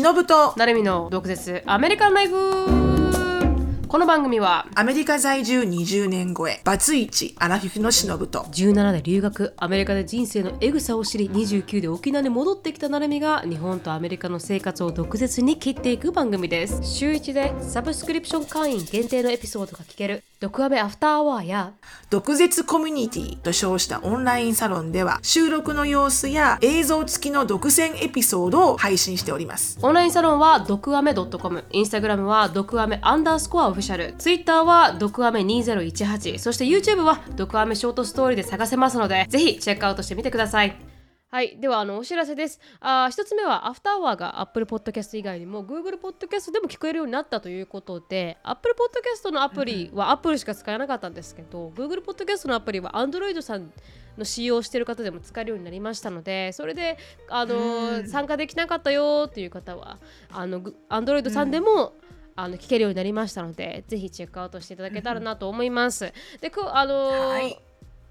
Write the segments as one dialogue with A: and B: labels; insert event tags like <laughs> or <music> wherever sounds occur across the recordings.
A: 忍と。
B: 成海の毒舌。アメリカンライフ。この番組は
A: アメリカ在住20年超えバツイチアラフィフのしのぶと
B: 17で留学アメリカで人生のエグさを知り29で沖縄に戻ってきたなるみが日本とアメリカの生活を毒舌に切っていく番組です。週1でサブスクリプション会員限定のエピソードが聞ける毒アメアフターアワーや
A: 毒舌コミュニティと称したオンラインサロンでは収録の様子や映像付きの独占エピソードを配信しております。
B: オンラインサロンは毒アメ .com インスタグラムは毒アメアンダースコアオフィシャル。ツイッターは毒アメ2018そして YouTube は毒アメショートストーリーで探せますのでぜひチェックアウトしてみてください。はい。では、あの、お知らせです。あ一つ目は、アフターアワーが Apple Podcast 以外にも Google Podcast でも聞こえるようになったということで、Apple Podcast のアプリは Apple しか使えなかったんですけど、Google Podcast のアプリは Android さんの使用している方でも使えるようになりましたので、それで、あの、参加できなかったよっていう方は、あの、Android さんでも、あの聞けるようになりましたので、ぜひチェックアウトしていただけたらなと思います。で、くあのー
A: はい。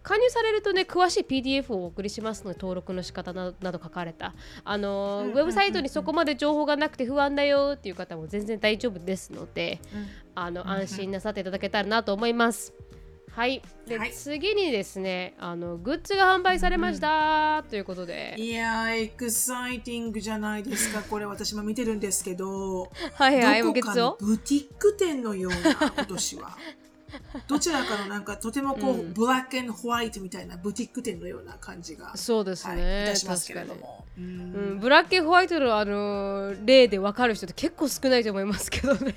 B: 加入されるとね詳しい PDF をお送りしますので登録の仕方などなど書かれた。あのーウェブサイトにそこまで情報がなくて不安だよっていう方も全然大丈夫ですので、あの安心なさっていただけたらなと思います。はい、で、
A: はい。
B: 次にですねあのグッズが販売されました、ということで。
A: いやーエクサイティングじゃないですか。これ私も見てるんですけど。
B: はいはい
A: どこかのブティック店のような今年は。<laughs> どちらかのなんかとてもこう、
B: うん。
A: ブラックホワイトみたいなブティック店のような感じが、
B: そうです
A: はい、
B: ね、
A: いたしますけれども。う
B: うん。ん、ブラックホワイトのあの例で分かる人って結構少ないと思いますけどね。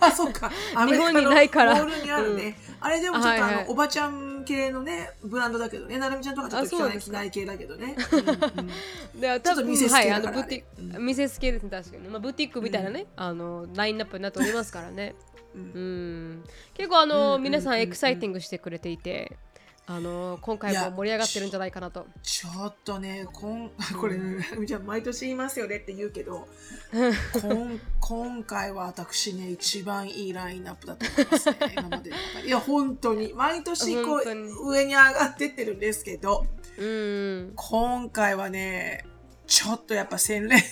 A: あ、<laughs> そっか。
B: 日
A: の
B: 本にないから。
A: モールにあれでもちょっと、
B: はいはい。
A: あのおばちゃん系のねブランドだけどね。なるみちゃんとかちょっと着ない着ない系だけどね。うんうん
B: で
A: ちょっとミセス
B: はい、
A: 系だから
B: あのブティック、ミセス系ですね確かに、まあ、ブティックみたいなね、あのラインナップになっておりますからね。
A: う
B: うん。ん、結構あの、
A: うんうん
B: 皆さ
A: うん。ん
B: エクサイティングしてくれていああの今回も盛り上がってるんじゃないかなと。
A: ちょっとね、こん <laughs> これ、なるみちゃん毎年言いますよねって言うけど、<laughs> こん今回は私ね、一番いいラインナップだと思いますね。今までの中でいや、本当に。毎年こう、上に上がってってるんですけど、
B: うん、
A: 今回はね、ちょっとやっぱ洗練さ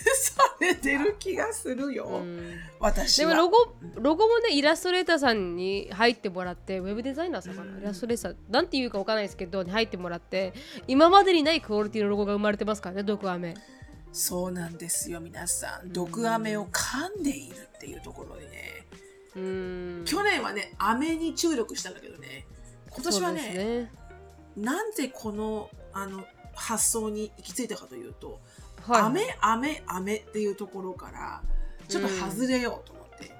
A: れてる気がするよ。
B: うん
A: 私は。
B: でもロゴロゴもねイラストレーターさんに入ってもらってウェブデザイナーさんかな、イラストレーターなんていうかわからないですけどに入ってもらって今までにないクオリティのロゴが生まれてますからね毒アメ
A: そうなんですよ、皆さん。毒飴を噛んでいるっていうところでね。
B: うん
A: 去年はね、飴に注力したんだけどね。今年はね、
B: ね
A: なんでこのあの発想に行き着いたかというと、
B: はい
A: 飴、飴、飴っていうところから、ちょっと外れようと思って。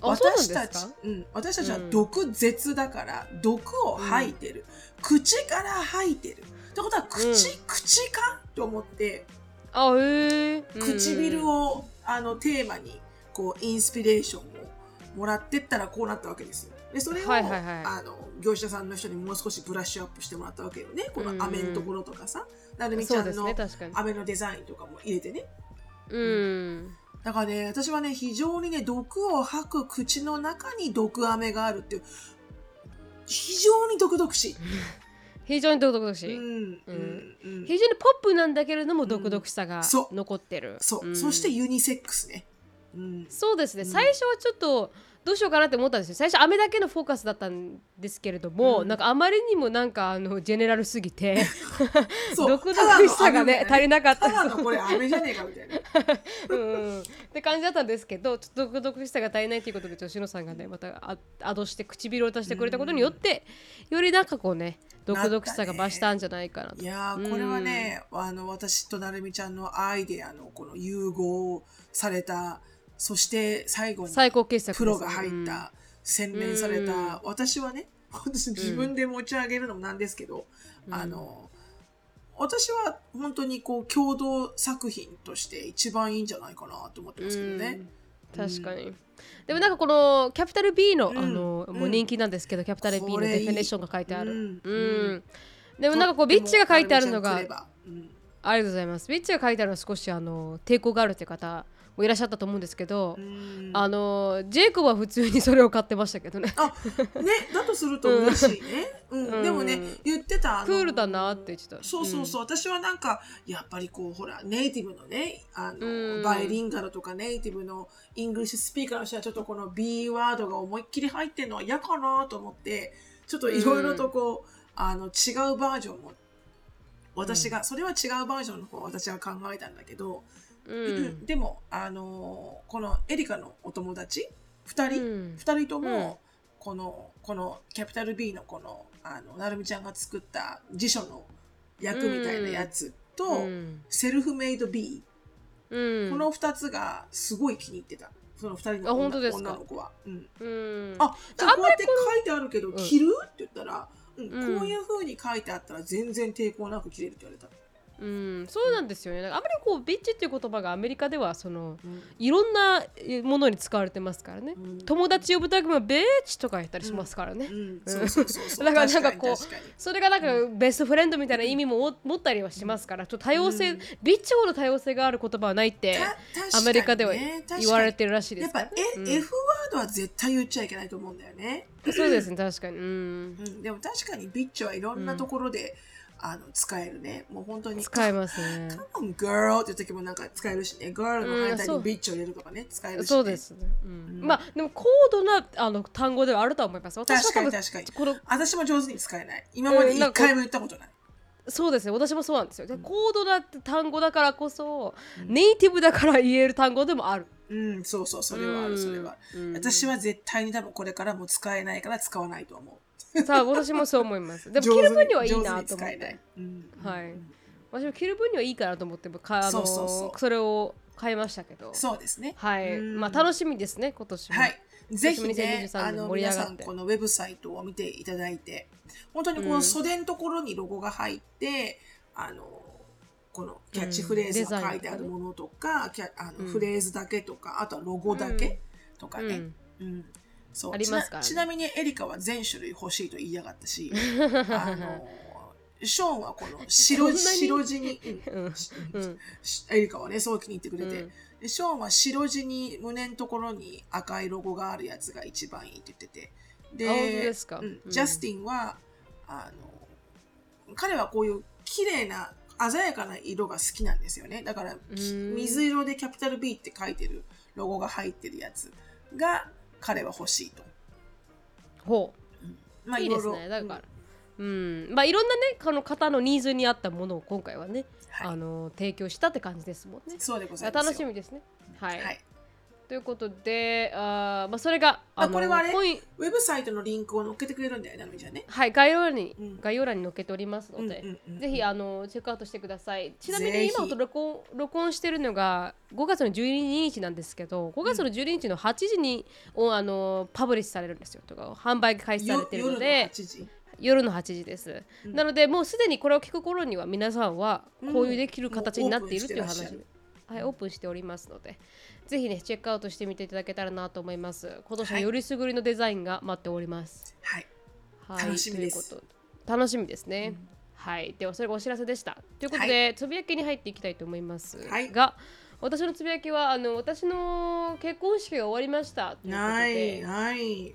B: うなん
A: 私たちうん、私たちは
B: うん。
A: 毒舌だから、毒を吐いてる。口から吐いてる。ってことは、口、
B: うん。
A: 口か？と思って、
B: あ
A: 唇
B: を
A: をあのテーマにこうインスピレーションをもらってったらこうなったわけですよ。でそれを、
B: はいはいはい。
A: あの業者さんの人にもう少しブラッシュアップしてもらったわけよね。この飴のところとかさ、なるみちゃんの
B: ね確かに。
A: 飴のデザインとかも入れてね。
B: うん。
A: だからね、私はね、非常にね、毒を吐く口の中に毒飴があるっていう、非常に毒々しい。<laughs>
B: 非常に独特しい、
A: うん、うん、うん。
B: 非常にポップなんだけれども独々しさが残ってる、
A: そう、
B: ん。
A: そしてユニセックスね。うん。
B: そうですね、
A: うん。
B: 最初はちょっとどうしようかなって思ったんですよ。最初飴だけのフォーカスだったんですけれども、
A: うん。
B: なんかあまりにもなんかあのジェネラルすぎて <laughs> 独々しさがね足りなかった。
A: ただのこれ飴じゃねえかみたいな。<laughs>
B: うん。うんって感じだったんですけどちょっと独々しさが足りないということで吉野さんがねまたあアドして唇を出してくれたことによって、よりなんかこうね独々しさが増したんじゃないかなと。
A: いやーこれはね、あの私となるみちゃんのアイデアのこの融合されたそして最後にプロが入った、洗練された、私はね <laughs> 私自分で持ち上げるのもなんですけど、
B: うん。
A: あの私は本当にこう共同作品として一番いいんじゃないかなと思ってますけどね。
B: うん。確かに、でもなんかこのキャピタル B の,、
A: うん。
B: あの
A: うん。
B: もう人気なんですけど、キャピタル B のデフィネーションが書いてある。
A: うん。
B: うん。でもなんかこうビッチが書いてあるのがありがとうございます。ビッチが書いてあるのは少しあの抵抗があるという方もいらっしゃったと思うんですけど、
A: うん。
B: あのジェイコブは普通にそれを買ってましたけどね。
A: あねだとすると嬉しいね、うん。
B: うん。
A: でもね言ってた
B: クールだなって言ってた。
A: そうそうそう、私はなんかやっぱりこうほらネイティブのねあの、
B: うん。
A: バイリンガルとかネイティブの English speaker の人はちょっとこの B ワードが思いっきり入ってるのは嫌かなと思ってちょっといろいろとこう、あの違うバージョンも私が、それは違うバージョンの方を私は考えたんだけど、
B: うん。
A: でもあのこのエリカのお友達？2人、
B: うん。
A: 二人と
B: うん。
A: もこのこのキャピタル B のこのあのなるみちゃんが作った辞書の役みたいなやつと、
B: うん。
A: セルフメイド B、
B: うん。
A: この2つがすごい気に入ってた。その2人の
B: あ
A: 女
B: 本当ですか？
A: 女の子は。うん。
B: うん。
A: あじゃあこうやって書いてあるけど
B: ん。
A: 着る？って言ったら、うん
B: うん。
A: こういう風に書いてあったら全然抵抗なく着れるって言われた。
B: うん、そうなんですよね。あまりこうビッチっていう言葉がアメリカではその
A: うん。
B: いろんなものに使われてますからね。
A: うん。
B: 友達呼ぶ時もベーチとか言ったりしますからね。だからなんかこうそれがなんかベストフレンドみたいな意味も持ったりはしますから、ちょっと多様性、
A: うん。
B: ビッチほど多様性がある言葉はないってアメリカでは言われてるらしいで
A: やっぱ、
B: うん。
A: F ワードは絶対言っちゃいけないと思うんだよね。
B: そうですね確かに。うん。
A: うん、でも確かにビッチはいろんなところで、あの使えるね。もう本当に。
B: 使えますね。
A: Come on, girl っていう時もなんか使えるしね。girl の間にビッチを入れるとかね。使えるし、ね。
B: そうで。すね。うん
A: うん
B: まあでも高度なあの単語ではあるとは思います。私
A: 確かに確かに。
B: この
A: 私も上手に使えない。今まで一回も言ったことない。
B: そうですね私もそうなんですよで高度な単語だからこそ、ネイティブだから言える単語でもある
A: うん、そうそう、それはある、それは私は絶対に多分これからも使えないから使わないと思う。
B: さあ私もそう思います。でも着る分にはいいなと思って。
A: うん。
B: はい。私も着る分にはいいかなと思ってかあの
A: そ
B: れを買いましたけど。
A: そうですね。
B: はい。
A: うん。
B: まあ楽しみですね今年も。
A: はい。ぜひね、
B: 2023
A: あの、皆さん、このウェブサイトを見ていただいて、本当にこ
B: うん。
A: の袖のところにロゴが入って、あの、このキャッチフレーズが書いてあるものとか、キャあの
B: うん
A: フレーズだけとか、あとはロゴだけとかね。
B: うん。
A: うんそう。
B: ありますか
A: ちなみにエリカは全種類欲しいと言いやがったし、<laughs> あの、ショーンはこの白 <laughs> 白地に、うん。
B: うん。うん。
A: しエリカはね、そう気に入ってくれて、
B: うん。
A: でショーンは白地に胸のところに赤いロゴがあるやつが一番いいって言ってて。で、ジャスティンは、あの、彼はこういう綺麗な、鮮やかな色が好きなんですよね。だから、水色でキャピタル B って書いてるロゴが入ってるやつが彼は欲しいと。
B: ほ
A: まあ
B: ういいですね。だからうん。まあいろんなねこの方のニーズに合ったものを今回はね、
A: はい。
B: あの提供したって感じですもんね。
A: そうでございますよ。
B: 楽しみですね。はい、
A: はい。
B: ということであー、まあ、それが
A: あこれはあれ？
B: コイン
A: ウェブサイトのリンクを載っけてくれるんだよね、なみちゃんね。
B: はい概要欄に、
A: うん。
B: 概要欄に載っけておりますので、
A: うんうんうんうん。
B: ぜひあのチェックアウトしてください。ちなみに今と録音録音してるのが5月の12日なんですけど5月の12日の8時に、おあのパブリッシュされるんですよ。とか販売開始されてるので
A: 8時。
B: 夜の8時です、なのでもうすでにこれを聞く頃には皆さんはこういうできる形になっているっていう話、
A: もうオ
B: はい、オープンしておりますのでぜひねチェックアウトしてみていただけたらなと思います。今年はよりすぐりのデザインが待っております、
A: はい。
B: はい、
A: 楽しみです。
B: 楽しみですね、はい。ではそれがお知らせでした。ということで、つぶやきに入っていきたいと思います。
A: はい。
B: が私のつぶやきはあの私の結婚式が終わりました。ということ
A: はい、
B: で
A: はい。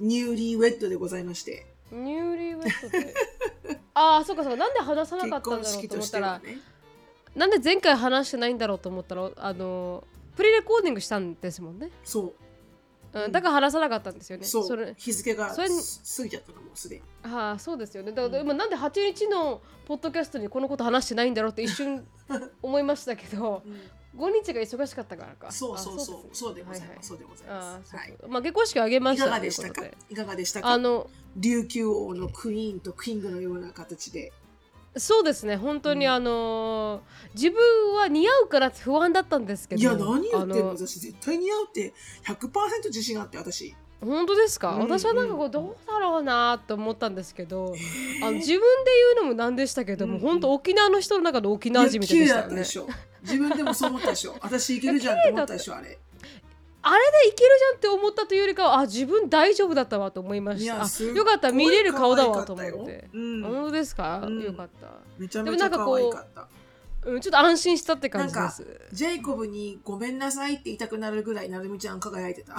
A: ニューリーウェットでございまして。
B: ニューリーウェットで。ああそうかそうか。なんで話さなかったんだろう
A: 式と
B: と思ったら、
A: ね。
B: なんで前回話してないんだろうと思ったらあのプレレコーディングしたんですもんね、
A: そう。
B: うん、だから話さなかったんですよね
A: そう。
B: れ
A: 日付が
B: それに
A: 過ぎちゃったのもうすでに。
B: ああそうですよねだから今なんで8日のポッドキャストにこのこと話してないんだろうって一瞬 <laughs> 思いましたけど
A: うん
B: 5日が忙しかったからか
A: そうそうそう。
B: あ
A: そうでございます。そうでござい
B: あ
A: ます。
B: あそう
A: はい。
B: そうまあ結婚式を挙げま
A: いか
B: した
A: がでしたか？
B: とい
A: かがでしたか？
B: あの
A: 琉球王のクイーンとキングのような形で。
B: そうですね本当に
A: うん
B: あのー自分は似合うからって不安だったんですけど
A: いや、何言ってん
B: あ
A: の？私絶対似合うって100%自信あって、私。
B: 本当ですか、
A: うん
B: 私はなんかこ
A: う
B: うんどうだろうなと思ったんですけど、あの自分で言うのもなんでしたけども、
A: うん
B: 本当沖縄の人の中の沖縄人みたいでしたよね
A: いや綺麗だったでしょ。自分でもそう思ったでしょ。私いけるじゃんって思ったでしょ、あれ。
B: あれでいけるじゃんって思ったというよりかはあ自分大丈夫だったわと思いま
A: い
B: したよかった見れる顔だわと思って
A: うん。
B: 本当ですか、
A: うん。
B: よかった。
A: めちゃめちゃ可愛かった。
B: うん、ちょっと安心したって感じです。
A: ジェイコブにごめんなさいって言いたくなるぐらいなるみちゃん輝いてた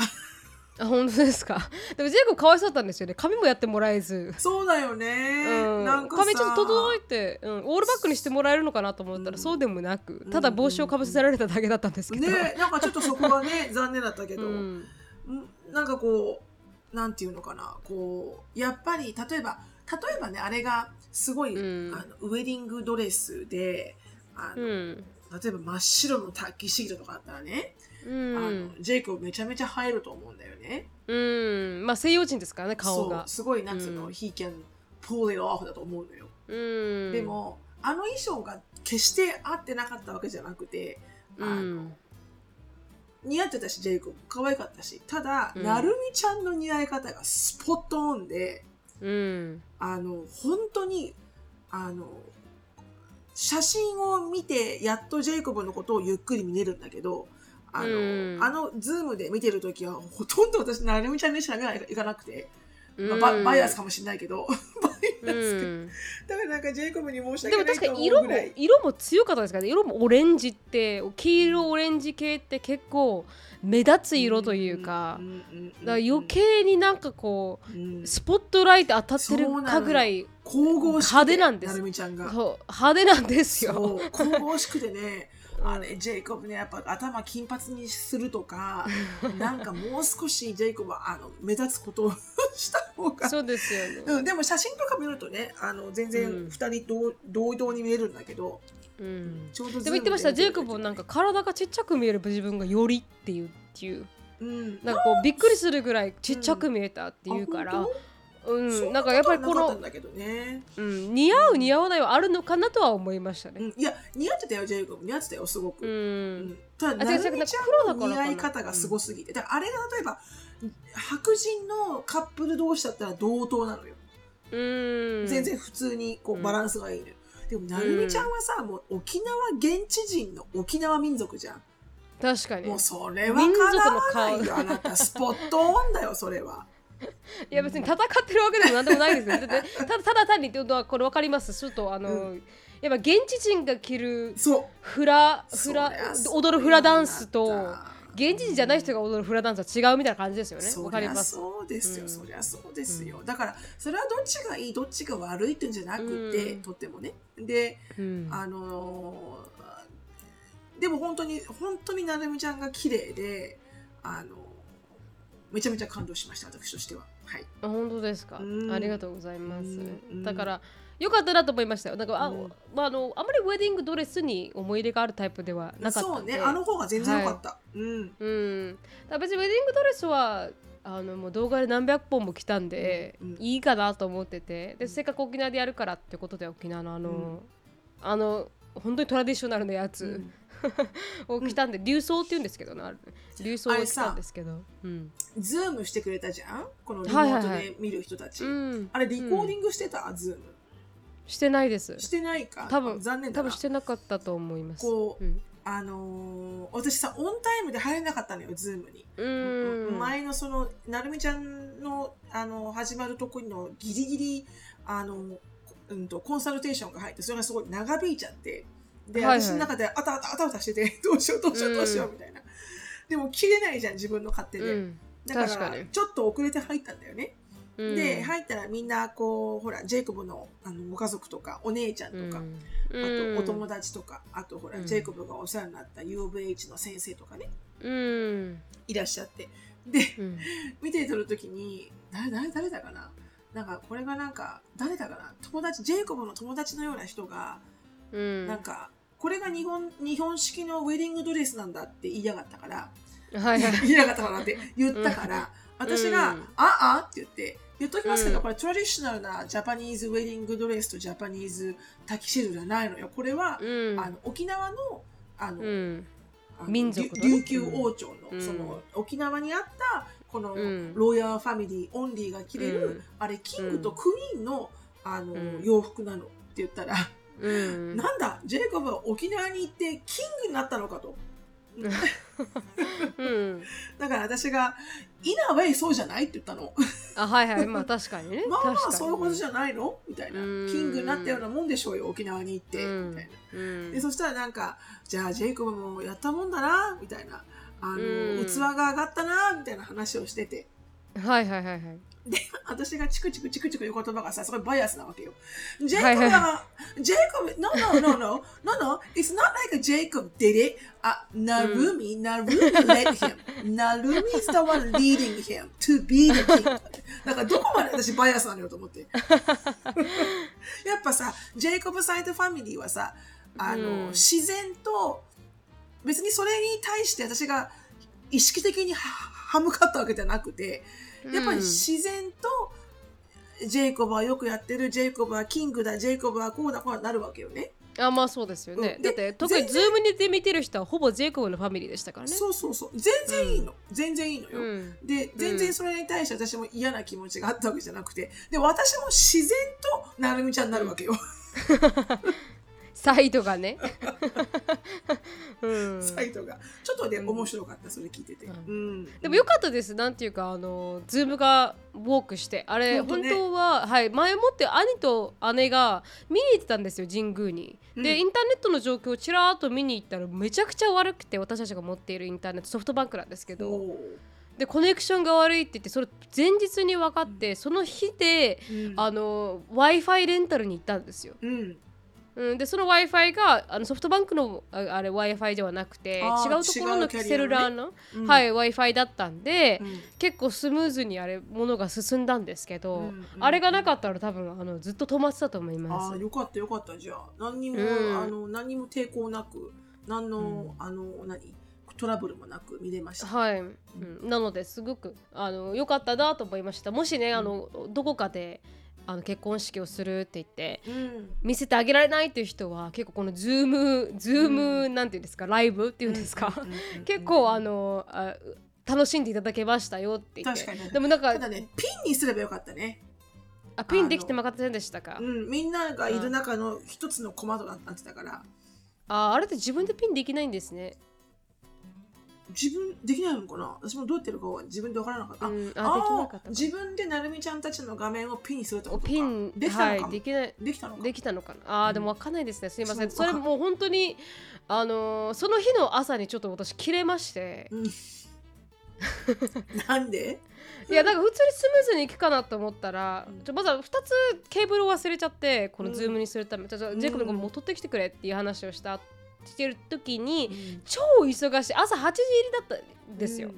B: あ本当ですか？でもジェイコブかわいそうだったんですよね。髪もやってもらえず。
A: そうだよね、
B: うん、
A: なんかさ。
B: 髪ちょっと整えて、うん、オールバックにしてもらえるのかなと思ったら、
A: うん。
B: そうでもなくただ帽子をかぶせられただけだったんですけど、
A: ねなんかちょっとそこがね残念だったけど、
B: うん、
A: んなんかこうなんていうのかな。こうやっぱり例えば例えばねあれがすごい、
B: うん。
A: あのウェディングドレスであの、
B: うん
A: 例えば真っ白のタッキーシートとかあったらね、
B: う
A: あ
B: ん
A: のジェイコブめちゃめちゃ映えると思うんだよね。
B: うん、まあ西洋人ですからね顔が。
A: すごいなんつうの、
B: うん。
A: He can pull it off だと思うのよ。
B: うん。
A: でもあの衣装が決して合ってなかったわけじゃなくて、
B: う
A: あの
B: ん。
A: 似合ってたしジェイコブ可愛かったし、ただ、
B: うん。
A: なるみちゃんの似合い方がスポットオンで、
B: うん。
A: あの本当にあの写真を見てやっとジェイコブのことをゆっくり見れるんだけど。あの、
B: うん
A: あのズームで見てるときはほとんど私なるみちゃんにしか目がいかなくて、まあババイアスかもしれないけど。<laughs> バイアスか
B: うん。
A: だからなんかジェイコブに申し
B: でも
A: 訳ないと
B: 確かに色も
A: 思うぐらい
B: 色も強かったですからね。色もオレンジって黄色オレンジ系って結構目立つ色というか。だから余計になんかこ
A: う
B: スポットライト当たってるかぐらい
A: 神々しくて
B: 派手なんです。そう派手なんですよ。
A: 神々しくてね。
B: うん
A: あれジェイコブねやっぱ頭金髪にするとか <laughs> なんかもう少しジェイコブはあの目立つことをした方が。
B: そうですよね。
A: うん、でも写真とか見るとねあの全然
B: うん。
A: 2人同,、同様に見えるんだけど
B: うん。
A: ちょうど
B: でも言ってましたジェイコブもなんか体がちっちゃく見える自分がよりっていう。っていう
A: うん。
B: なんかこうびっくりするぐらいちっちゃく見えたっていうから、
A: あ
B: うん、
A: 本当
B: なんかやっぱりこの
A: ね、
B: うん、似合う似合わないはあるのかなとは思いましたね。
A: うん、いや似合ってたよジェイコブ似合ってたよすごく、
B: う
A: うん。
B: ん、
A: ただなるみちゃんの似合い方がすごすぎて、だからあれが例えば白人のカップル同士だったら同等なのよ、
B: うん、
A: 全然普通にこ
B: う
A: うん。バランスがいいのよ、でもなるみちゃんはさ、もう沖縄現地人の沖縄民族じゃん。
B: 確かに。
A: もうそれはかなわないよ。あなたスポットオンだよそれは <laughs> い
B: や別に戦ってるわけでもなんでもないですよ。だってただただ単にってことはこれ分かります。ちょっとあの、
A: う
B: やっぱ現地人が着る
A: そう。
B: フラフラ踊るフラダンスと現地人じゃない人が踊るフラダンスは違うみたいな感じですよね。
A: そ
B: わかります。
A: そうですよ、
B: うん。
A: そりゃそうですよ、だからそれはどっちがいいどっちが悪いっていうんじゃなくて、
B: うん。
A: とってもね。で
B: うん。
A: あのーでも本当に本当になるみちゃんが綺麗であのめちゃめちゃ感動しました私としては。はい。
B: あ本当ですか、
A: うん。
B: ありがとうございます、
A: うん。
B: だからよかったなと思いましたよ。なんかあ,、
A: うん。
B: まあ、あのあまりウェディングドレスに思い入れがあるタイプではなかった
A: そうね。あの方が全然良かった、うん。
B: うん、だ別にウェディングドレスはあのもう動画で何百本も来たんで、
A: うん。
B: いいかなと思ってて。でせっかく沖縄でやるからってことで沖縄のあの、
A: うん。
B: あの本当にトラディショナルなやつ
A: うん <laughs>
B: を着たんで、流装って言うんですけどな琉装を着たんですけど。うん、
A: ズームしてくれたじゃん？このリモートで見る人たち、
B: うん、
A: あれ recording してた、ズーム。
B: してないです。
A: してないか？
B: 多分
A: 残念
B: 多分してなかったと思います。
A: こう
B: うん。
A: あのー私さオンタイムで入れなかったのよズームに、
B: うん。
A: 前のそのなるみちゃんのあの始まるところのギリギリあの、うん、とコンサルテーションが入ってそれがすごい長引いちゃってで、
B: はいはい。
A: 私の中であたあたあたあたしてて <laughs> どうしようどうしようどうしようみたいな、でも切れないじゃん自分の勝手で、
B: うん。
A: だからちょっと遅れて入ったんだよね、
B: うん。
A: で入ったらみんなこうほらジェイコブのあのご家族とかお姉ちゃんとか、
B: うん。
A: あとお友達とか、あとほら、
B: うん。
A: ジェイコブがお世話になった UVH の先生とかね、
B: うん。
A: いらっしゃって。で、
B: うん。
A: 見てとるときに、誰、誰、誰だかな？なんか、これがなんか、誰だかな？友達、ジェイコブの友達のような人が、
B: うん。
A: なんか、これが日本、日本式のウェディングドレスなんだって言いやがったから、
B: はいはい。
A: 言いやがったからって言ったから、私が、
B: うん。
A: ああって言って、言っときますけど、
B: うん。
A: これ traditional な Japanese wedding dress と Japanese tuxedo じゃないのよ。これは、
B: うん。
A: あの沖縄のあの、
B: うん。
A: あの
B: 民族
A: 琉球王朝の,、
B: うん。
A: その沖縄にあったこの
B: うん。
A: royal family only が着れる、
B: うん。
A: あれキングとクイーンのあの、
B: うん。
A: 洋服なのって言ったら、
B: うん。
A: なんだジェイコブは沖縄に行ってキングになったのかと。
B: うん。<laughs>
A: だから私が「イナウェイそうじゃない?」って言ったの。
B: あはいはい。まあ確かにね。<laughs>
A: まあまあそういうことじゃないの？みたいな。キ
B: うん。
A: ングになったようなもんでしょうよ沖縄に行って。
B: うん。
A: みたいな。
B: うん。
A: でそしたらなんかじゃあジェイコブもやったもんだなみたいなあの、
B: うん。
A: 器が上がったなみたいな話をしてて。
B: はいはいはいはい
A: で私がチクチクチクチク言う言葉がさすごいバイアスなわけよ。ジェイコブは、ジェイコブ no no no no no no it's not like Jacob did it. あ、ナルミ、ナルミ led him. ナルミ is the one leading him to be the king. だからどこまで私バイアスなのよと思って。<laughs> やっぱさジェイコブサイドファミリーはさあの、
B: うん
A: 自然と別にそれに対して私が意識的には歯向かったわけじゃなくてやっぱり自然と、ジェイコブはよくやってる、ジェイコブはキングだ、ジェイコブはこうだ、こうだなるわけよね。
B: あまあそうですよね、
A: うんで
B: だって特にズームにで見てる人はほぼジェイコブのファミリーでしたからね
A: そうそうそう。全然いいの。全然いいのよ。
B: うん
A: で、全然それに対して私も嫌な気持ちがあったわけじゃなくて、で、私も自然となるみちゃんになるわけよ。<laughs>
B: サイドがね、うん、
A: サイドが。ちょっとね、
B: うん
A: 面白かった、それ聞いてて。
B: う
A: うん。
B: でもよかったですなんていうかあのズームが work してあれ本
A: 本当
B: は、はい、前もって兄と姉が見に行ってたんですよ神宮に。
A: うん
B: でインターネットの状況をちらーっと見に行ったらめちゃくちゃ悪くて私たちが持っているインターネットソフトバンクなんですけど
A: お
B: でコネクションが悪いって言ってそれ前日に分かって、その日で
A: ーうん
B: あの w i f i レンタルに行ったんですよ。
A: うん。
B: うん、でその w i f i があのソフトバンクのああれ w i f i ではなくて違
A: あー
B: うところの
A: 違うキャリアのね。
B: セルラーの、
A: うん。
B: はい、w i f i だったんで、
A: うん。
B: 結構スムーズにあれものが進んだんですけど、
A: うんうん
B: あれがなかったら多分あのずっと止まってたと思います。
A: ああ、。よかったよかった、じゃあ。何にも、
B: うん。
A: あの、何にも抵抗なく、何の、
B: うん。
A: あの、何トラブルもなく見れました。
B: はい、うん、なのですごくあの良かったなと思いました。もしね、あのどこかであの結婚式をするって言って
A: うん。
B: 見せてあげられないっていう人は結構このズームズームなんていうんですかライブっていうんですか、結構あのあ楽しんでいただけましたよって言って。
A: 確かに。
B: でもなんか
A: ね、ピンにすればよかったね。
B: あピンできてなかったんでしたか？
A: うん、みんながいる中の一つのコマとなってたから、
B: ああれって自分でピンできないんですね
A: 自分できないのかな？私もどうやってるかは自分で分からなかった。
B: うん
A: あ
B: あできなか
A: あ
B: ったか。
A: 自分でなるみちゃんたちの画面をピンにするってことか。
B: ピン
A: できたのか？も、
B: はいできない。
A: できたのか？
B: できたのかな？あーでもわかんないですね。すいません。
A: そ
B: れもう本当にあのーその日の朝にちょっと私切れまして。
A: うん。なんで？<laughs>
B: いやなんか普通にスムーズにいくかなと思ったら、
A: うん。
B: ちょまずは2つケーブルを忘れちゃってこ
A: うん。
B: のズームにするため、ちょっとジェイコブがもう取ってきてくれっていう話をしたしてる時に、超忙しい。朝8時入りだったんですよ、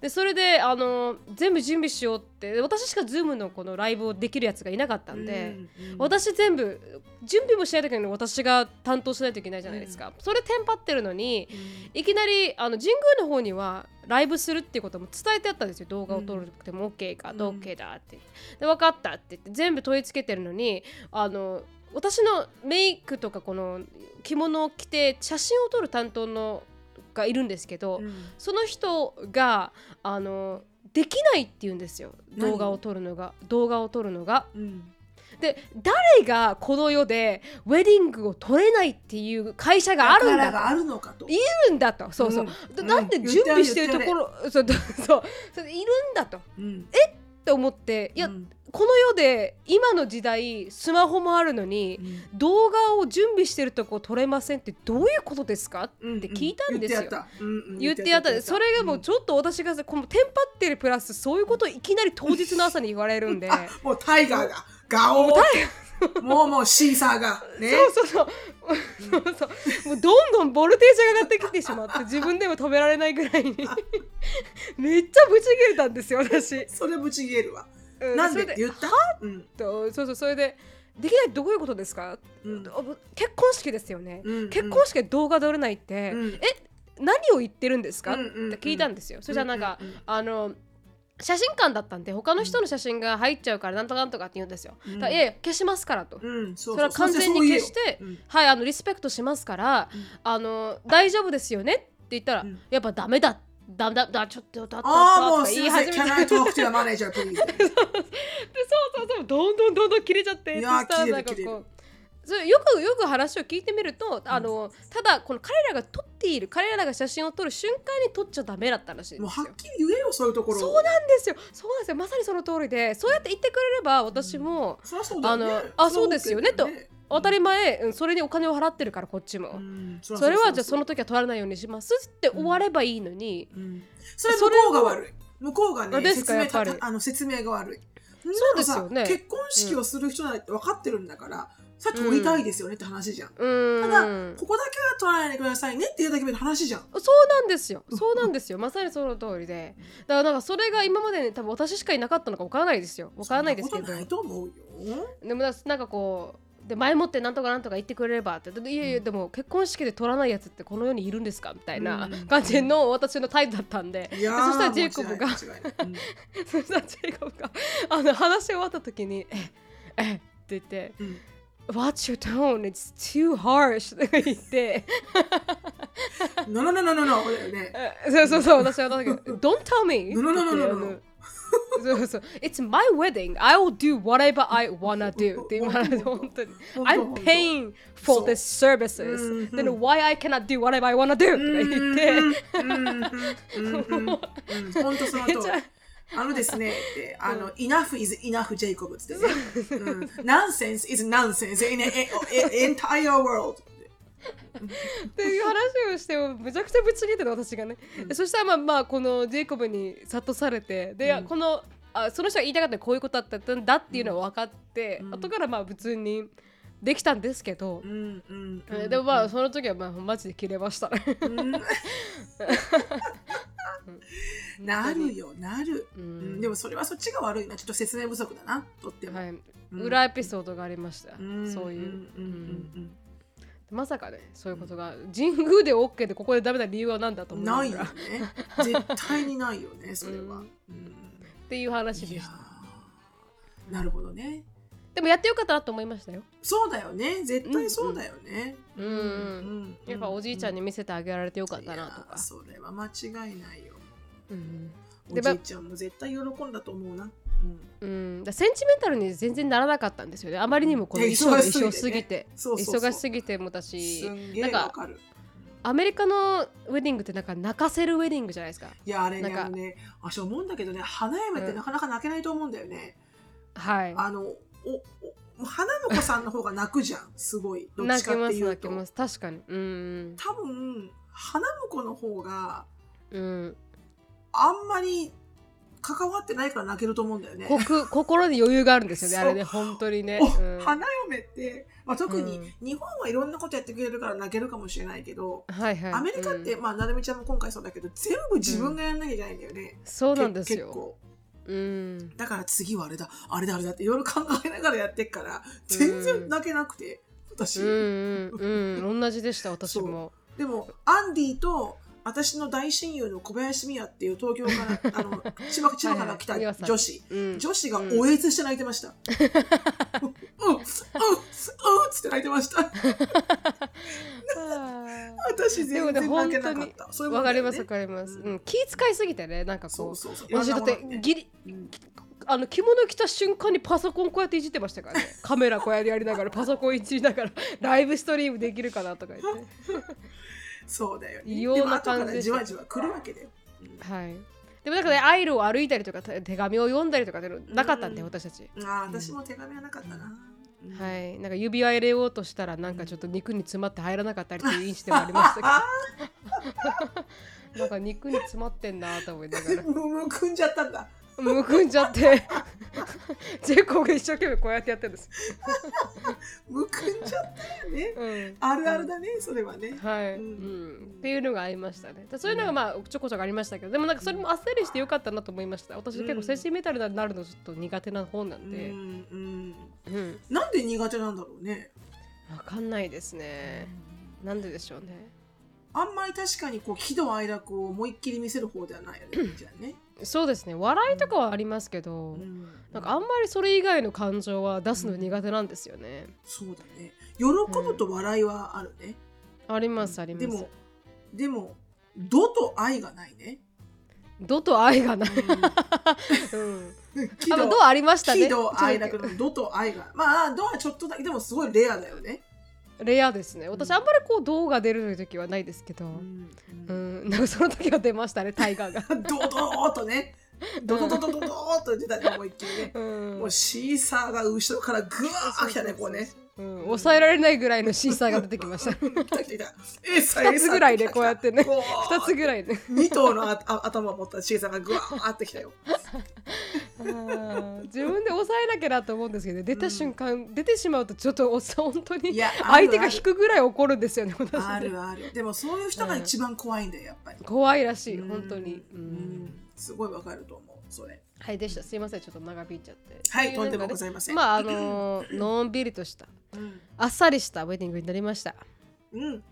B: でそれであの全部準備しようって。私しかズームのこのライブをできるやつがいなかったんで、
A: うんうん
B: 私全部準備もしないといけないのに私が担当しないといけないじゃないですか、それテンパってるのにいきなりあの神宮の方にはライブするっていうことも伝えてあったんですよ。動画を撮るくても OK か、
A: うん
B: OK だって。で分かったって言って全部問い付けてるのにあの私のメイクとかこの着物を着て写真を撮る担当のがいるんですけど、
A: うん。
B: その人があのできないって言うんですよ。
A: 何
B: 動画を撮るのが。動画を撮るのが。
A: うん。
B: で誰がこの世でウェディングを取れないっていう会社があるんだ。
A: があるのかと。
B: いるんだと。そうそう、
A: うん。
B: だだって準備してるところ、そうそういるんだと。っ
A: うん。
B: て思っていや、
A: うん
B: この世で今の時代スマホもあるのに、動画を準備してるとこ撮れませんってどういうことですか？
A: うん
B: って聞いたんですよ。
A: 言ってやった。うんうん。
B: 言ってやった。それがもうちょっと私がさこのテンパってるプラスそういうことをいきなり当日の朝に言われるんで。<laughs>
A: あもうタイガーが。ガオーもうもうシーサーが。ね。
B: そうそうそう。そうそうもうどんどんボルテージが上がってきてしまって自分でも止められないぐらいに。<laughs> めっちゃブチ切れたんですよ私、
A: それぶち切れるわ
B: う
A: なんで？
B: それ
A: って言った？うん。
B: とそうそうそれでできないってどういうことですか、
A: うん。
B: あ結婚式ですよね、
A: うん
B: 結婚式で動画撮れないって、
A: うん。
B: え何を言ってるんですか、
A: うんうんうん。
B: って聞いたんですよ。そしたらなんか、
A: うんうんうん。
B: あの写真館だったんで他の人の写真が入っちゃうからなんとかなんとかって言うんですよ、
A: うん。
B: だいや消しますからと、
A: うんそ
B: それは完全に消して、
A: うん。
B: はいあのリスペクトしますから、
A: うん。
B: あの大丈夫ですよね？って言ったら、
A: うん。
B: やっぱダメだダメだだちょっとだった
A: ああ
B: だとか
A: もうすいません
B: 言い始め
A: Can
B: て
A: I talk to your manager please?
B: で <laughs> そうそうそうどんどんどんどん切れちゃって
A: いや
B: よくよく話を聞いてみるとあのただこの彼らが撮っている彼らが写真を撮る瞬間に撮っちゃダメだったらしいんですよ。
A: もうはっ。きり言えよそういうところ
B: そうなんですよ。そうなんですよ。まさにその通りで。そうやって言ってくれれば私も
A: そりゃそうだよね。
B: あのあそうですよね。
A: そうだよ
B: 当たり前。うんそれにお金を払ってるからこっちも、
A: うん。
B: それはじゃあその
A: 時
B: 時は取らないようにしますって終わればいいのに、
A: それ向こうが悪い。向こうがね
B: あですか
A: 説明あの説明が悪い。
B: そうですよね。
A: 結婚式をする人なんて分かってるんだから、さ取りたいですよねって話じゃん、
B: うーん。
A: ただここだけは取らないでくださいねっていうだけの話じゃん。
B: そうなんですよ。そうなんですよ。まさにその通りで。だからなんかそれが今までに多分私しかいなかったのかわからないですよ。わからないですけど。
A: そんなことないと思うよ。
B: でもなんかこうで前もってなんとかなんとか言ってくれればって。でいやいやでも結婚式で取らないやつってこの世にいるんですかみたいな
A: うん。
B: 感じの私の態度だったんで。
A: いやー
B: そしたらジェイコブが
A: うん。
B: そしたらジェイコブが <laughs> あの話し終わった時に「ええって言って
A: うん。
B: Watch your tone, it's too harsh. とか言って、<laughs>
A: No, no, no, no, no, no. <laughs>
B: そうそうそう、私はなんか、Don't tell me!
A: No, no, no, no, no, no. <laughs>
B: のそうそう、It's my wedding. I will do whatever I wanna do. って<laughs> 今、本当に。
A: 本当
B: I'm
A: 本当
B: paying for
A: そう
B: the services.
A: うんうん
B: Then why I cannot do whatever I wanna do? とか<laughs> 言って、
A: うんうんうんうんうん本当その通り
B: めっちゃ。
A: あのですね、ってあの、enough is enough ジェイコブってね。うん nonsense is nonsense in a, a, a, entire world.
B: っていう話をしてもめちゃくちゃぶち切れてる私がね、そしたらまあまあこのジェイコブに諭されてで、
A: うん。
B: このあその人が言いたかったこういうことだったんだっていうのは分かって、
A: うん。
B: 後からまあ普通にできたんですけど、
A: うんうん
B: えーでもまあその時はまあマジで切れましたね。
A: うん。<laughs> なるよ、なる。
B: う
A: うん。
B: ん
A: でもそれはそっちが悪いな。ちょっと説明不足だな、とっても。
B: はい、
A: うん。
B: 裏エピソードがありました、
A: ん。
B: そういう、
A: んうん。
B: うんまさかねそういうことが神宮で OK でここでダメな理由は何だと
A: うん
B: 思う
A: ないよね。絶対にないよね、それは。
B: うん
A: うん
B: っていう話でした
A: ーなるほどね。
B: でもやってよかったなと思いましたよ
A: そうだよね。絶対そうだよね。
B: うん
A: うん
B: やっぱおじいちゃんに見せてあげられてよかったなとか。
A: それは間違いないよ。
B: うん
A: お
B: で
A: じいちゃんも絶対喜んだと思うな。うん
B: うん、だセンチメンタルに全然ならなかったんですよね。あまりにもこの
A: い
B: 衣
A: や
B: 装が衣装すぎて、忙しすぎてもだしなんか。アメリカのウェディングってなんか泣かせるウェディングじゃないですか。
A: いやあれね
B: なんか
A: あのね私思うんだけどね花嫁ってなかなか泣けないと思うんだよね。
B: はい。
A: あのおお花婿さんの方が泣くじゃん <laughs> すごいどっちか
B: 泣けます
A: っていうと
B: 泣けます。確かに。うん
A: 多分花婿の方が
B: うん。
A: あんまり関わってないから泣けると思うんだよね。
B: 心に余裕があるんですよね。あれね本当にね。
A: お
B: うん
A: 花嫁って、まあ、特に
B: うん
A: 日本はいろんなことやってくれるから泣けるかもしれないけど、
B: はいはい。
A: アメリカって、
B: うん
A: まあなるみちゃんも今回そうだけど全部自分がやらなきゃいけないんだよね。
B: そうなんですよ。
A: け結構
B: うん。
A: だから次はあれだあれだあれだっていろいろ考えながらやってっから全然泣けなくて、私、
B: うんうんうん。同じでした私も。
A: でもアンディと私の大親友の小林美也っていう東京から <laughs> あの千葉千葉から来た
B: はいはい美和さん
A: 女子、がおえつして泣いてました。<laughs> うん、うん、うん、うん、つって泣いてました。
B: あ
A: 私全然泣けなかった。
B: わかりますわかります。
A: う
B: うんん、気遣いすぎてねなんかこう
A: そうそうそう。
B: 私だってギリ
A: うん
B: あの着物着た瞬間にパソコンこうやっていじってましたからねカメラこうやってやりながらパソコンいじりながらライブストリームできるかなとか言って
A: そうだよね。
B: 異様な感じ
A: じわじわ来るわけだよ。うん
B: はい。でもなんかねアイルを歩いたりとか手手紙を読んだりとかってなかったんで、
A: うん。
B: 私たち。
A: ああ、私も手紙はなかったな。うん。
B: はい。なんか指輪入れようとしたらなんかちょっと肉に詰まって入らなかったりっていうインシデントもありました
A: あ
B: けど。<laughs> なんか肉に詰まってんなと思いながら。
A: あ、<laughs> もうむくんじゃったんだ。
B: むくんじゃって <laughs> ジェイコブが一生懸命こうやってやってるんです、<laughs>
A: むくんじゃったよね。
B: うん、
A: あるあるだね、それはね。
B: はい、
A: う
B: うんんっていうのがありましたね。でそういうのがまあちょこちょこありましたけど、でもなんかそれもあっさりしてよかったなと思いました。私結構センチメタルになるのちょっと苦手な方な
A: うん
B: で、
A: ん
B: うん、
A: なんで苦手なんだろうね。
B: わかんないですね。なんででしょうね。
A: あんまり確かにこう喜怒哀楽を思いっきり見せる方ではないよね。<laughs> じゃあね。
B: そうですね。笑いとかはありますけど、
A: うん
B: なんかあんまりそれ以外の感情は出すの苦手なんですよね。
A: そうだね。喜ぶと笑いはあるね。
B: ありますあります。
A: でも、でも、度と愛がないね。
B: 度と愛がない。
A: うん
B: うん。<laughs>
A: 喜
B: あまありましたね
A: 喜怒哀楽のドと愛がまあドはちょっとだけでもすごいレアだよね
B: レアですね。私あんまりこう動画出る時はないですけど。うん、なんかその時は出ましたね <laughs> タイガーが。
A: ドドーっとね。ドドドドドドーっと出たね思いっきりね。
B: うん。
A: もうシーサーが後ろからグワー来たねこうね。
B: うん、抑えられないぐらいのシーサーが出てきました。<laughs>
A: 来た来た。来たえさ
B: 2つぐらいでこうやってね。2つぐらいで。
A: 2頭の頭を持ったシーサーがグワーってきたよ。
B: うん自分で抑えなきゃなと思うんですけど出た瞬間、出てしまうとちょっとお本当に相手が引くぐらい怒るんですよね
A: あるある。でもそういう人が一番怖いんだよやっぱり。
B: 怖いらしい
A: うん。
B: 本当に、う
A: うん。んすごいわかると思うそれ。
B: はいでした。すいません。ちょっと長引いちゃって。
A: はいとんでもございません。
B: まああのー <clears throat> のんびりとした
A: うん。
B: あっさりしたウェディングになりました。
A: うん。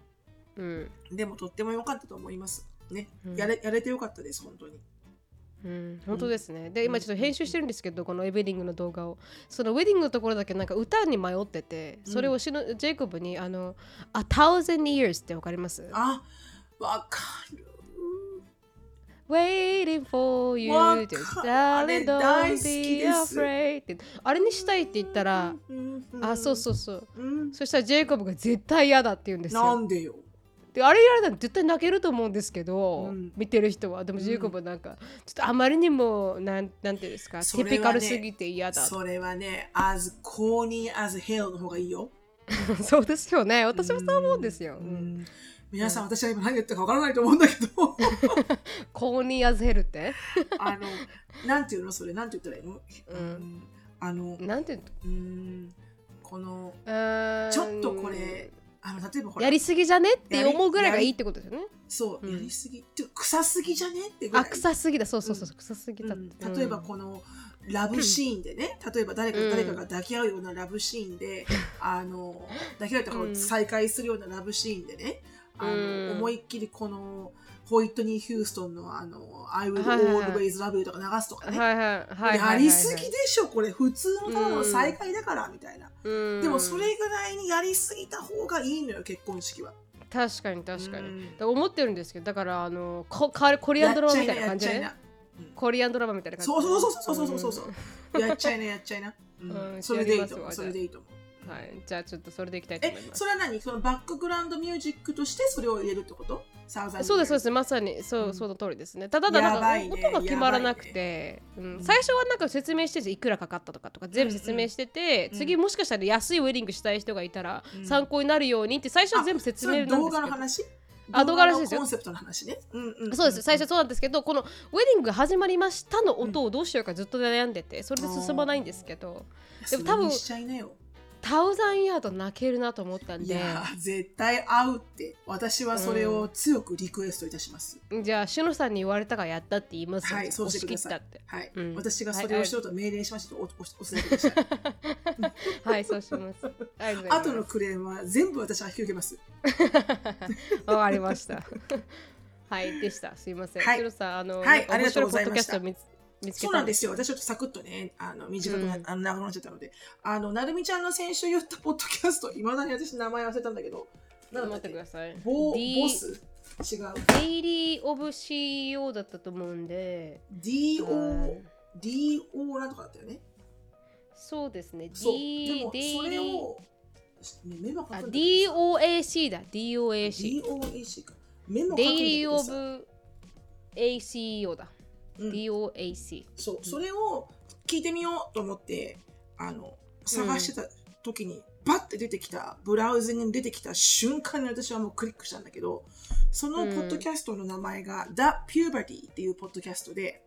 B: うん。
A: でもとっても良かったと思います。ね、
B: うん。
A: やれやれてよかったです本当に
B: うん、本当ですね。で、今ちょっと編集してるんですけど、このウェディングの動画を。そのウェディングのところだけなんか歌に迷ってて、それをしの、ジェイコブに、あの、A Thousand Years ってわかります？
A: あわかる
B: ?Waiting for you
A: わか
B: to
A: るあれ大好きです。
B: あれにしたいって言ったら、
A: うん
B: あ、そうそうそう。
A: うん
B: そしたらジェイコブが絶対嫌だって言うんですよ。
A: なんでよ
B: であれやられたら絶対泣けると思うんですけど、
A: うん。
B: 見てる人は。でもジェイコブはなんか、ちょっとあまりにも、なんなんていうんですか、
A: ね
B: テピカルすぎて嫌だ。
A: それはね as corny as hell の方がいいよ。<laughs>
B: そうですよね。私もそう思うんですよ。
A: う
B: うん。
A: ん。皆さん私は今何言ったかわからないと思うんだけど。
B: コーニーアズヘルって？
A: あのなんていうのそれ？なんて言ったらいいの、
B: うん。
A: あの
B: なんていう
A: うん。この
B: の
A: ちょっとこれあの例えばほら
B: やりすぎじゃね？って思うぐらいがいいってことですよね。
A: そう、
B: うん。
A: やりすぎ。てか臭すぎじゃね？ってぐら
B: あ、
A: い
B: 臭すぎだ。そうそうそう、臭すぎだっ
A: うん。
B: て。
A: 例えばこのラブシーンでね、例えば誰か
B: うん。
A: 誰かが抱き合うようなラブシーンで、あの抱き合うとか
B: うん
A: 再会するようなラブシーンでね、あの
B: うん。
A: 思いっきりこのホイットニー・ヒューストンのあの I will always love you とか流すとかね。やりすぎでしょこれ。普通のただの再会だからみたいな、
B: うん
A: でもそれぐらいにやりすぎた方がいいのよ結婚式は
B: 確かに確かに。
A: うん
B: だから思ってるんですけど、だからあのコカコリアンドラマみたいな感じでね。コリアンドラマみたいな感じ
A: そうそうそうそうそうそうそうやっちゃいなやっちゃいな、うん
B: うん
A: それでいいと思うそれでいいと思う
B: うんはい。じゃあちょっとそれでいきたいと思い
A: え
B: ます
A: そ。れは何そのバックグラウンドミュージックとしてそれを入れるってこと
B: そうですそうです。まさにそう、
A: うん。
B: その通りですね。ただなんか
A: ね。
B: 音が決まらなくて、うん、最初はなんか説明してていくらかかったとかとか全部説明してて、
A: うん。
B: 次もしかしたら安いウェディングしたい人がいたら
A: うん。
B: 参考になるようにって最初は全部説明なんですけど。
A: 動画の話？
B: あ動画の話ですよ。
A: コンセプトの話ね、うんうんん
B: そうです。最初そうなんですけどこのウェディングが始まりましたの音をどうしようかずっと悩んでてそれで進まないんですけど。でも多分タウザンヤード泣けるなと思ったんで。
A: いや絶対合うって私はそれを強くリクエストいたします、
B: じゃあしのさんに言われたからやったって言いますよ。
A: はいそうしてください。はい、
B: うん。
A: 私がそれをしようと命令しましたとおおおお伝えください。
B: はい <laughs> そうします。あと
A: のクレームは全部私は引き受けます。<laughs>
B: わかりました。はい、でした。すいません。
A: はい。
B: シロさん、あの、
A: はい
B: なんか
A: ありがとうございました。
B: 面白ポッドキャスト見つ
A: そう
B: た
A: なんですよ。私ちょっとサクッとね、あの短くな、
B: うん
A: あの長くなっちゃったので、あの、なるみちゃんの先週言ったポッドキャスト、いまだに私名前忘れたんだけど、なんだっ
B: 待ってく
A: け
B: ださい。
A: ボ
B: D
A: ボス？違う。
B: デイリー・オブ・ CEO だったと思うんで、
A: DO、
B: うん
A: DO なんとかだったよね。
B: そうですね。D
A: でも、
B: デイ
A: それ
B: リー
A: メモ書
B: あ
A: く
B: DOAC だ。DOAC。
A: DOAC か。メモ書く
B: デイ
A: け
B: リー・オブ・ ACEO だ。
A: うん。
B: DOAC。
A: そう、それを聞いてみようと思って、あの、探してた時に、バッて出てきた、ブラウズに出てきた瞬間に私はもうクリックしたんだけど、そのポッドキャストの名前が、The Puberty っていうポッドキャストで、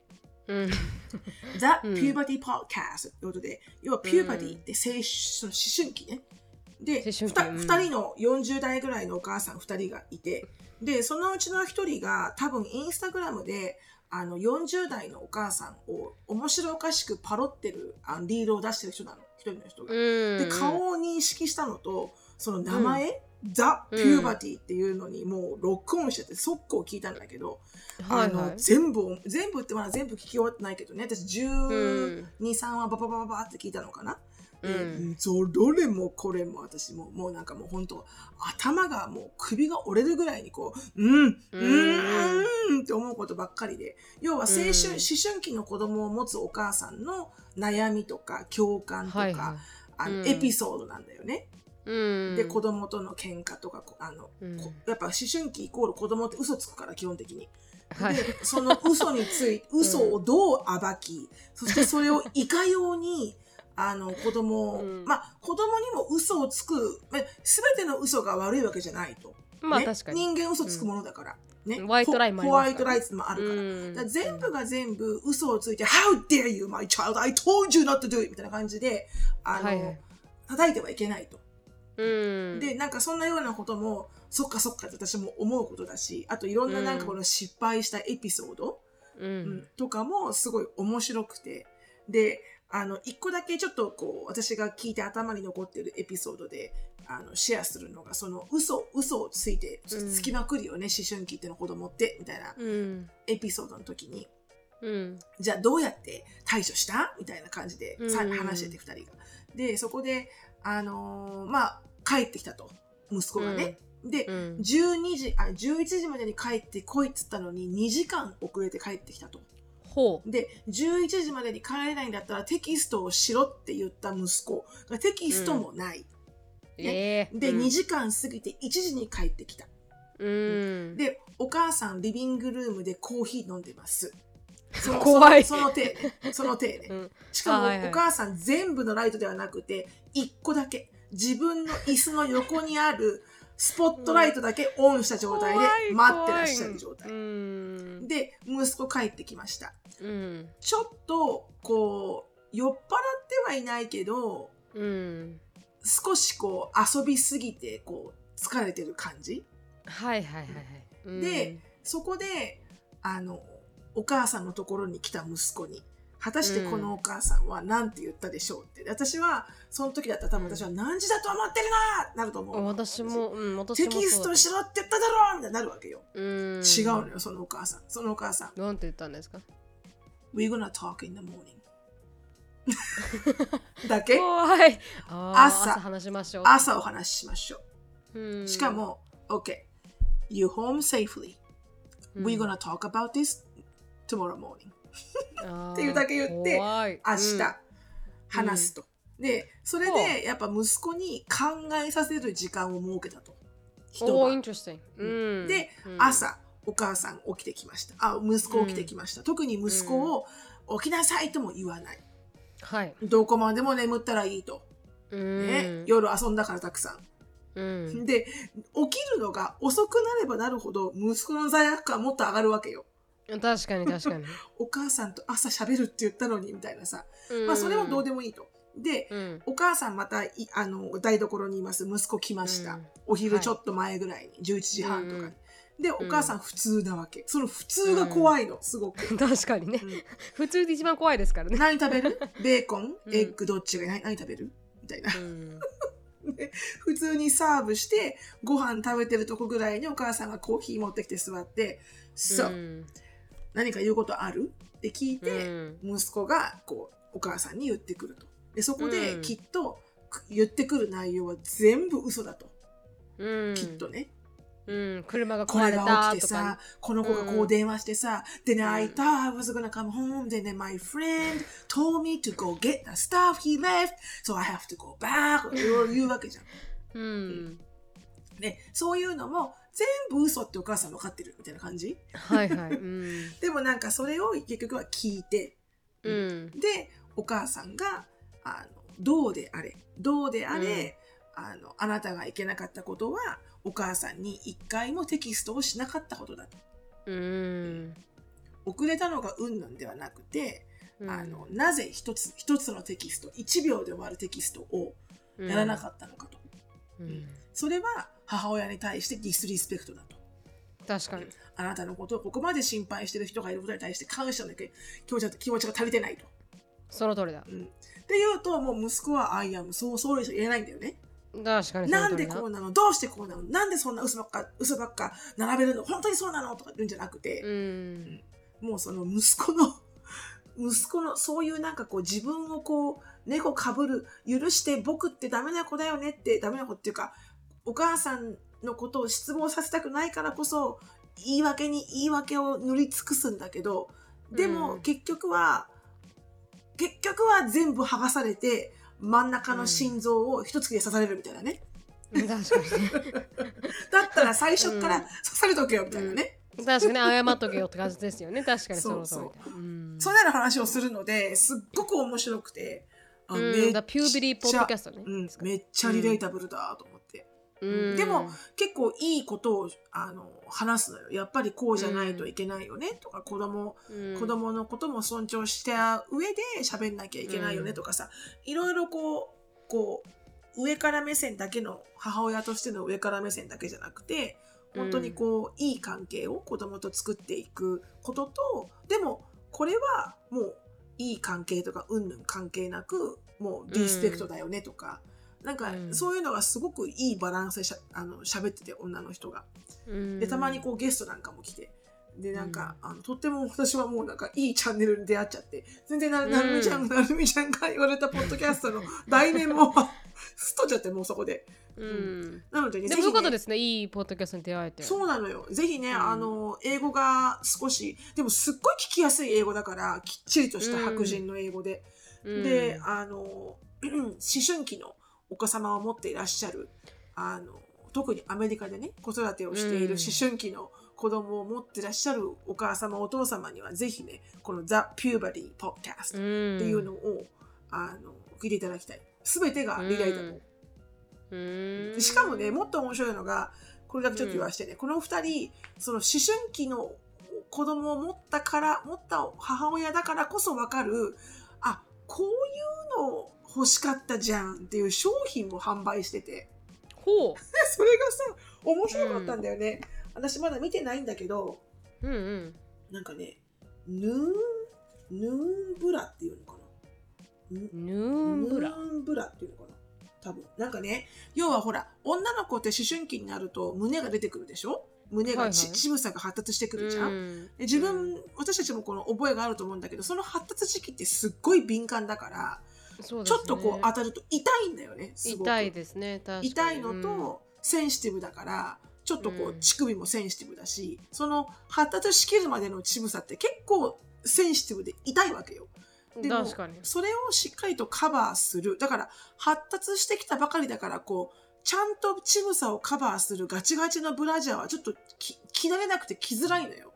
B: うん。<laughs>
A: The
B: うん。
A: Puberty Podcast ってことで、要は Puberty って青春その思春期ね。で、
B: 思春期。
A: ふた
B: うん。
A: 二人の40代ぐらいのお母さん2人がいて、で、そのうちの1人が多分インスタグラムで、あの40代のお母さんを面白おかしくパロってるあのリードを出してる人なの、一人の人が。で、顔を認識したのと、その名前、
B: うん。
A: Puberty っていうのにもうロックオンしちゃって速攻聞いたんだけど、あの
B: はい。はい。
A: 全部を全部ってまだ全部聞き終わってないけどね。私
B: うん。
A: 12、3話バババババって聞いたのかな
B: うん。
A: そどれもこれも私ももうなんかもう本当頭がもう首が折れるぐらいにこううんう
B: うん
A: んって思うことばっかりで要は青春、
B: うん。
A: 思春期の子供を持つお母さんの悩みとか共感とか、
B: はいは
A: あの
B: うん。
A: エピソードなんだよね。
B: いうん。
A: で子供との喧嘩とかこあの、
B: うん。
A: こやっぱ思春期イコール子供って嘘つくから基本的に。
B: はい。
A: でその嘘について <laughs> 嘘をどう暴き、そしてそれをいかようにあの子供を、
B: うん。
A: まあ子供にも嘘をつくまあ全ての嘘が悪いわけじゃないと、ね
B: まあ確かに。
A: 人間嘘つくものだから、ね？
B: ホワイトラインもあり
A: ホ
B: ますから。
A: ホワイトライツもあるから,、
B: うん。
A: だから全部が全部嘘をついて「How dare you my child? I told you not to do it」みたいな感じであの、
B: はいはい。
A: 叩いてはいけないと。
B: うん。
A: でなんかそんなようなこともそっかそっかって私も思うことだしあといろんななんかこの失敗したエピソード、
B: う
A: うん
B: ん
A: とかもすごい面白くて。であの一個だけちょっとこう私が聞いて頭に残ってるエピソードであのシェアするのがその嘘嘘をついて
B: うん。
A: つきまくるよね、思春期っての子供ってみたいな
B: うん。
A: エピソードの時に。
B: うん。
A: じゃあどうやって対処した？みたいな感じで話してて2人が。でそこであのーまあ帰ってきたと。息子がね。で、
B: うん。
A: 12時あ11時までに帰ってこいっつったのに2時間遅れて帰ってきたと。
B: ほう
A: で11時までに帰れないんだったらテキストをしろって言った息子がテキストもない。
B: ええ
A: で、
B: うん
A: 2時間過ぎて1時に帰ってきた。
B: うん
A: でお母さんリビングルームでコーヒー飲んでます。その <laughs>
B: 怖い
A: そのその手ね。その手ね。<laughs>
B: うん
A: しかも、
B: はいはい
A: お母さん全部のライトではなくて1個だけ自分の椅子の横にあるスポットライトだけオンした状態で待ってらっしゃる状態。で息子帰ってきました。
B: うん。
A: ちょっとこう酔っ払ってはいないけど
B: うん。
A: 少しこう遊びすぎてこう疲れてる感じ。
B: はいはいはいはい。うん。
A: でそこであのお母さんのところに来た息子に果たしてこのお母さんは何て言ったでしょうって。で私はその時だったら多分私は何時だと思ってるな！なると思う。
B: 私もうん私も
A: テキストしろって言っただろみたいになるわけよ、
B: うん。
A: 違うのよそのお母さん。そのお母さん。
B: なんて言ったんですか
A: ？We're gonna talk in the morning. <laughs> だけ？<laughs>
B: 怖い。
A: 朝。
B: 朝話しましょう。
A: 朝お話ししましょ
B: う。ん。
A: うしかも OK You home safely.
B: うん。
A: We're gonna talk about this tomorrow morning. <laughs> っていうだけ言って明日話すと、でそれでやっぱ息子に考えさせる時間を設けたと。一
B: おー、
A: 晩で、
B: うん。
A: 朝お母さん起きてきました。あ息子起きてきました、特に息子を起きなさいとも言わない。
B: はい。
A: どこまでも眠ったらいいと、
B: うん。
A: ね夜遊んだからたくさ
B: うん。
A: んで起きるのが遅くなればなるほど息子の罪悪感もっと上がるわけよ。
B: 確かに確かに。<laughs>
A: お母さんと朝喋るって言ったのにみたいなさ、まあそれはどうでもいいとで、
B: うん。
A: お母さんまたいあの台所にいます。息子来ました、
B: うん。
A: お昼ちょっと前ぐらいに、11時半とかに、
B: うん。
A: でお母さん普通なわけ。その普通が怖いのすごく、<laughs>
B: 確かにね。
A: うん。
B: 普通で一番怖いですからね。
A: 何食べる？<laughs> ベーコン？
B: うん。
A: エッグどっちが何何食べる？みたいな。
B: うん。<laughs>
A: 普通にサーブしてご飯食べてるとこぐらいにお母さんがコーヒー持ってきて座って「そう、
B: ん。
A: 何か言うことある?」って聞いて、
B: うん。
A: 息子がこうお母さんに言ってくるとでそこで
B: うん。
A: きっと、く言ってくる内容は全部嘘だと、
B: うん。
A: きっとね。
B: うん。車が
A: こ
B: 壊れた
A: 起きてさ、この子がこう電話してさ、then I thought I was gonna come home, then my friend told me to go get the stuff he left, so I have to go back. いろいろ言うわけじゃん。
B: うん。
A: で、そういうのも全部嘘ってお母さん分かってるみたいな感じ？
B: はいはい。うん。<laughs>
A: でもなんかそれを結局は聞いて、
B: うん。
A: で、お母さんが、あの、どうであれ、どうであれ、あの、あなたがいけなかったことは、お母さんに一回もテキストをしなかったことだと。
B: うん。
A: 遅れたのがうんなんではなくて、
B: うん。
A: あのなぜ一つ一つのテキスト1秒で終わるテキストをやらなかったのかと、
B: うん。
A: それは母親に対してディスリスペクトだと。
B: 確かに。
A: あなたのことをここまで心配してる人がいることに対して感謝の気持ちが気持ちが足りてないと、
B: その通りだ。
A: うん、っていうともう息子は「I am so sorry」しか言えないんだよね。
B: 確かにそ
A: な。んでこうなの？どうしてこうなの？なんでそんな嘘ばっか嘘ばっか並べるの？本当にそうなの？とか言うんじゃなくて、
B: うん。
A: もうその息子の <laughs> 息子のそういうなんかこう自分をこう猫かぶる許して僕ってダメな子だよねってダメな子っていうかお母さんのことを失望させたくないからこそ言い訳に言い訳を塗り尽くすんだけどでも
B: うん。
A: 結局は、結局は全部剥がされて真ん中の心臓を一突きで刺されるみたいなね、
B: 確かにね。
A: だったら最初から
B: うん。
A: 刺されとけよみたいなね、
B: 確かに謝っとけよって感じですよね。確かにその通り
A: そう
B: だうん。
A: そんなような話をするのですっごく面白くて、あ
B: うん。
A: めっ
B: だピュービリーポッドキャストね。
A: うん、めっちゃリレータブルだと思って、
B: うん。
A: でも結構いいことをあの話すのよ。やっぱりこうじゃないといけないよね。とか、子供
B: うん。
A: 子供のことも尊重した上で喋んなきゃいけないよね。とかさ、いろいろこうこう上から目線だけの母親としての上から目線だけじゃなくて本当にこう、いい関係を子供と作っていくこととでもこれはもういい関係とかうんぬん関係なくもうリスペクトだよねとか、なんか
B: うん。
A: そういうのがすごくいいバランスでしゃあの喋ってて女の人が。
B: うん。
A: でたまにこうゲストなんかも来て。でなんか、あのとっても私はもうなんかいいチャンネルに出会っちゃって。全然な
B: うん。
A: なるみちゃんがなるみちゃんが言われたポッドキャストの題名も <laughs> すっとっちゃってもうそこで。
B: うん。
A: なのでね
B: でもよかっですね。いいポッドキャストに出会えて。
A: そうなのよ。ぜひね、
B: うん。
A: あの英語が少しでもすっごい聞きやすい英語だからきっちりとした白人の英語で、
B: うん。
A: であの <clears throat> 思春期のお子様を持っていらっしゃるあの特にアメリカでね子育てをしている
B: うん。
A: 思春期の子供を持っていらっしゃるお母様お父様にはぜひねこの The Puberty Podcast
B: うん
A: っていうのを、あの聞いていただきたい。全てがリライタブル、
B: う
A: しかもねもっと面白いのがこれだけちょっと言わしてね、この2人その思春期の子供を持ったから持った母親だからこそ分かるあこういうの欲しかったじゃんっていう商品も販売してて。
B: ほ <laughs>
A: それがさ面白かったんだよね、私まだ見てないんだけど
B: ううんうん。
A: なんかねヌーンヌーンブラっていうのかな。ヌ
B: ヌーンブラ。
A: ヌーンブラっていうのかな。多分。なんかね要はほら女の子って思春期になると胸が出てくるでしょ？胸がち、
B: はいはい。
A: 乳房が発達してくるじゃん、
B: うん。
A: で自分、私たちもこの覚えがあると思うんだけどその発達時期ってすっごい敏感だから、
B: そうですね。
A: ちょっとこう当たると痛いんだよねすごく。
B: 痛いですね確かに。
A: 痛いのと、センシティブだからちょっとこう、
B: うん
A: 乳首もセンシティブだしその発達しきるまでの乳房って結構センシティブで痛いわけよ。
B: うん
A: でも
B: 確かに。
A: それをしっかりとカバーする。だから発達してきたばかりだからこうちゃんと乳房をカバーするガチガチのブラジャーはちょっとき着慣れなくて着づらいのよ。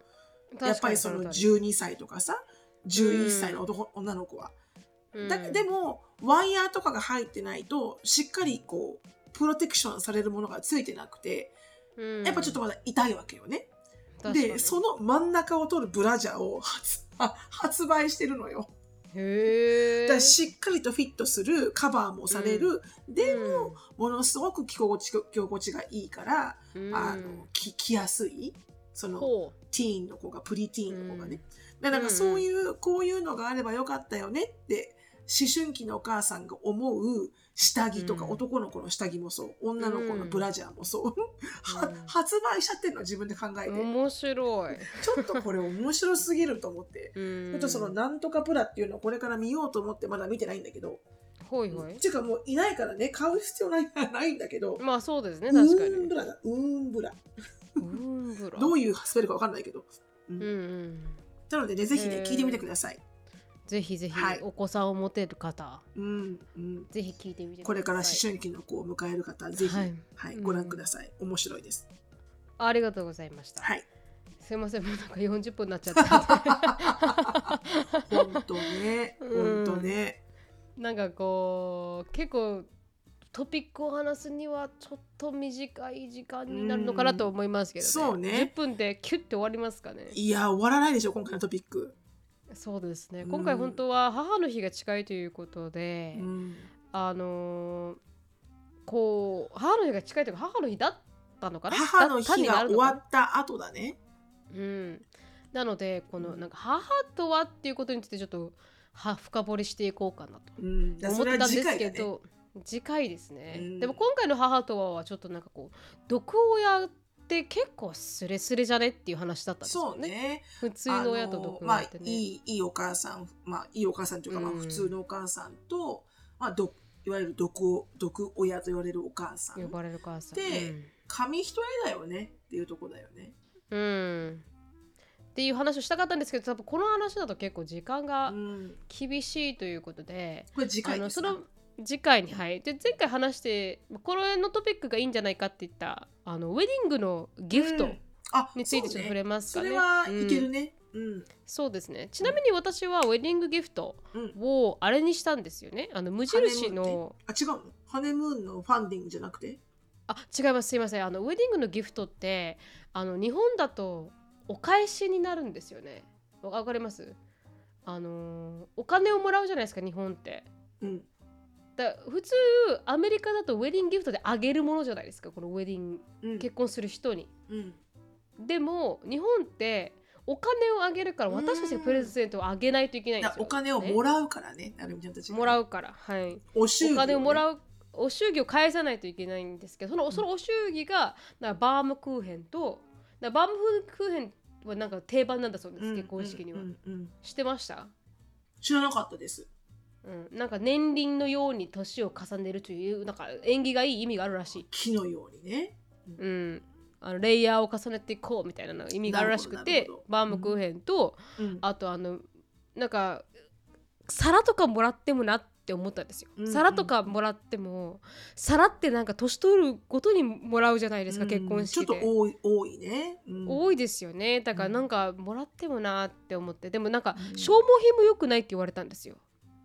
A: やっぱりその
B: 確かに。
A: 12歳とかさ11歳の男、女の子は。
B: うん。
A: だでもワイヤーとかが入ってないとしっかりこうプロテクションされるものがついてなくて
B: うん。
A: やっぱちょっとまだ痛いわけよね。でその真ん中を取るブラジャーを発あ発売してるのよ。
B: へえ
A: だからしっかりとフィットするカバーもされる、でも、
B: うん。
A: ものすごく着心地着心地がいいから、
B: うん。
A: あの着着やすい。その
B: ほ
A: ティーンの子がプリティーンの子がね、
B: うん。
A: だからなんかそういう、こういうのがあればよかったよねって思春期のお母さんが思う下着とか、
B: うん。
A: 男の子の下着もそう。女の子のブラジャーもそう、発売しちゃってるの自分で考えて、
B: う面白い。
A: ちょっとこれ面白すぎると思って。
B: ち <laughs>
A: ちょっとそのなんとかブラっていうのをこれから見ようと思ってまだ見てないんだけど、
B: ほいほい。
A: っていうかもういないからね買う必要ないないんだけど、
B: まあそうですね
A: ウ
B: 確かに。
A: ーンブラだ。ウーンブラ
B: ウーンブラ
A: どういうスペルかわかんないけど、うん。
B: うんうん。
A: なのでねぜひね聞いてみてください、
B: ぜひぜひ
A: はい。
B: お子さんを持てる方
A: うんうん、
B: ぜひ聞いてみてください。
A: これから思春期の子を迎える方ぜひ、は
B: はいい
A: ご覧ください。面白いです。
B: ありがとうございました。
A: はい。
B: すいませんもうなんか40分になっちゃった。
A: 本当ね。
B: うん。
A: 本当ね。
B: なんかこう結構トピックを話すにはちょっと短い時間になるのかなと思いますけどね。
A: そうね。
B: 10分でキュッて終わりますかね。
A: いや終わらないでしょ今回のトピック、
B: そうですね。
A: うん。
B: 今回本当は母の日が近いということで、
A: うん。
B: あのーこう母の日が近いというか母の日だったのかな？
A: 母の日が終わった後だね。
B: うん、なのでこのなんか母とはっていうことについてちょっとは深掘りしていこうかなと思ったんですけど、次回ですね、
A: うん。
B: でも今回の母とははちょっとなんかこう毒親って結構スレスレじゃね？っていう話だったんです
A: そう
B: よね。
A: ね
B: 普通の親と毒
A: まあ
B: 親ってね、
A: いいいいお母さんまあいいお母さんというか、まあ
B: うん。
A: 普通のお母さんとまあ、どいわゆる毒毒親と言われるお母さん。
B: 呼ばれる母さん。
A: で紙一重だよねっていうとこだよね。
B: うん、うんっていう話をしたかったんですけど多分この話だと結構時間が
A: うん、
B: 厳しいということで、
A: これ次回ですか？
B: 次回にはいで前回話してこれのトピックがいいんじゃないかって言ったあのウェディングのギフトについてちょっと触れますかね。
A: それはいけるね。うん。
B: そうですね。ちなみに私はウェディングギフト
A: うん。
B: をあれにしたんですよね。あの無印の
A: あ、違うの。ハネムーンのファンディングじゃなくて？
B: あ違いますすいません。あのウェディングのギフトってあの日本だとお返しになるんですよね。わわかります？あのお金をもらうじゃないですか日本って。
A: うん。
B: だ普通アメリカだとウェディングギフトであげるものじゃないですかこのウェディング
A: うん。
B: 結婚する人に。
A: うん。
B: でも日本ってお金をあげるから
A: うん
B: 私たちがプレゼントをあげないといけないんですよ、
A: だお金をもらうからね、なるみちゃんたちが。
B: もらうからはい。
A: お祝儀、
B: お金をも
A: う。
B: らうお祝儀を返さないといけないんですけどそのそのお祝儀がなバームクーヘンとなバームクーヘンはなんか定番なんだそうです、結婚式には、
A: うん。うん。うん。
B: 知ってました？
A: 知らなかったです。
B: うん、なんか年輪のように年を重ねるというなんか縁起がいい意味があるらしい、
A: 木のようにね。
B: うん、あのレイヤーを重ねていこうみたいなのが意味があるらしくて
A: なるほどなるほど。
B: バームクーヘンと、
A: うん。
B: あとあのなんか皿とかもらってもなって思ったんですよ、
A: うんうん
B: 皿とかもらっても皿ってなんか年取るごとにもらうじゃないですか、
A: うん。
B: 結婚式で。
A: ちょっと多い多いね。うん。
B: 多いですよね。だからなんかもらってもなって思って。でもなんか
A: うん。
B: 消耗品も良くないって言われたんですよ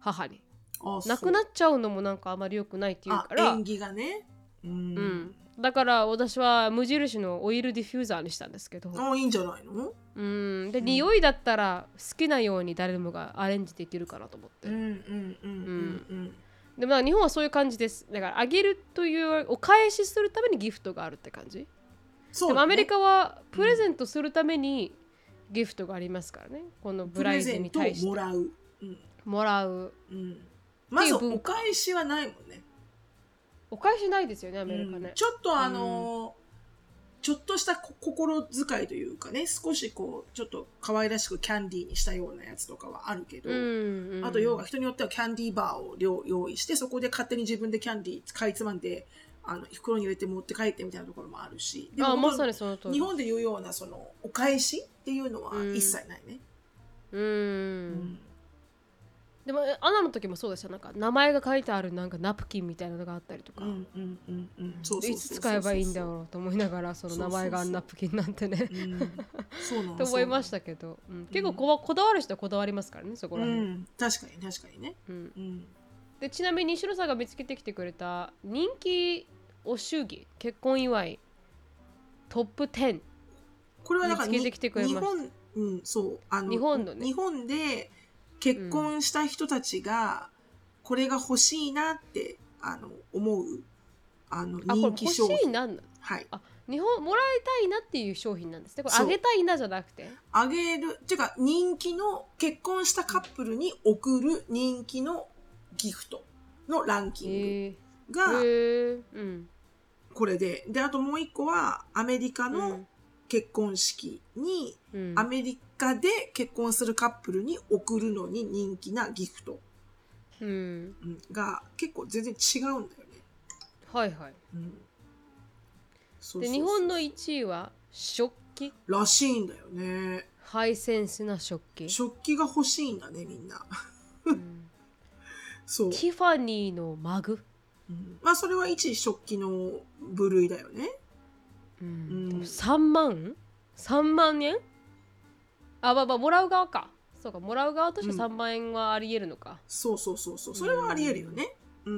B: 母に。
A: あ
B: なくな
A: っ
B: っちゃうのもなんかあまり良くないって言うから。
A: 縁起がね。うん。
B: うん、だから私は無印のオイルディフューザーにしたんですけど、
A: あいいんじゃないの？
B: うん、で、
A: うん。
B: 匂いだったら好きなように誰もがアレンジできるかなと思って、
A: うんうんうんうん
B: でまあ日本はそういう感じです。だからあげるというお返しするためにギフトがあるって感じ、
A: そうだね。
B: でもアメリカはプレゼントするためにギフトがありますからね。このブ
A: プ
B: ライズ
A: レゼントを
B: に対して
A: もらう。うん
B: もらう。
A: うん。まず
B: 文
A: お返しはないもんね。
B: お返しないですよねアメリカ
A: うん。
B: ね、
A: ちょっとあのーちょっとしたこ心遣いというかね少しこうちょっと可愛らしくキャンディーにしたようなやつとかはあるけど、
B: うんうん
A: あと要は人によってはキャンディーバーを両用意してそこで勝手に自分でキャンディー買いつまんであの袋に入れて持って帰ってみたいなところもあるしでも
B: あまさにその通り。
A: 日本でいうようなそのお返しっていうのは
B: うん。
A: 一切ないね。
B: うん、
A: うん
B: でもアナの時もそうでした。なんか名前が書いてあるなんかナプキンみたいなのがあったりとか、いつ使えばいいんだろうと思いながらその名前があるナプキンなんてね。と思いましたけど、うん。結構こわこだわる人はこだわりますからねそこら辺、
A: うん。確かに確かにね。
B: うん。
A: うん。
B: でちなみに西野さんが見つけてきてくれた人気お祝儀結婚祝いトップ10
A: これはだから
B: 見つけてきてくれました。
A: 日本、うん、そう。あの
B: 日本のね。
A: 日本で結婚した人たちが、これが欲しいなってあの思うあの人気商品。はい。
B: あ日本もらいたいなっていう商品なんですね。これあげたいなじゃなくて？
A: あげるっていうか人気の結婚したカップルに送る人気のギフトのランキン
B: へ
A: グが
B: えへえうん。
A: これで。であともう一個はアメリカ
B: う
A: の
B: ん
A: 結婚式に、
B: うん。
A: アメリカで結婚するカップルに送るのに人気なギフト。が結構全然違うんだよね。
B: はいはい。で日本の1位は食器？
A: らしいんだよね。
B: ハイセンスな食器、
A: 食器が欲しいんだねみんな。
B: うん。<laughs>
A: そう。
B: ティファニーのマグ、
A: うん。まあそれは一食器の部類だよね。
B: うん
A: うん
B: でも3万？3万円？あまあまあもらう側かそうかもらう側として
A: うん
B: 3万円はありえるのか、
A: そうそうそうそう。それはあり得るよね。うん。
B: う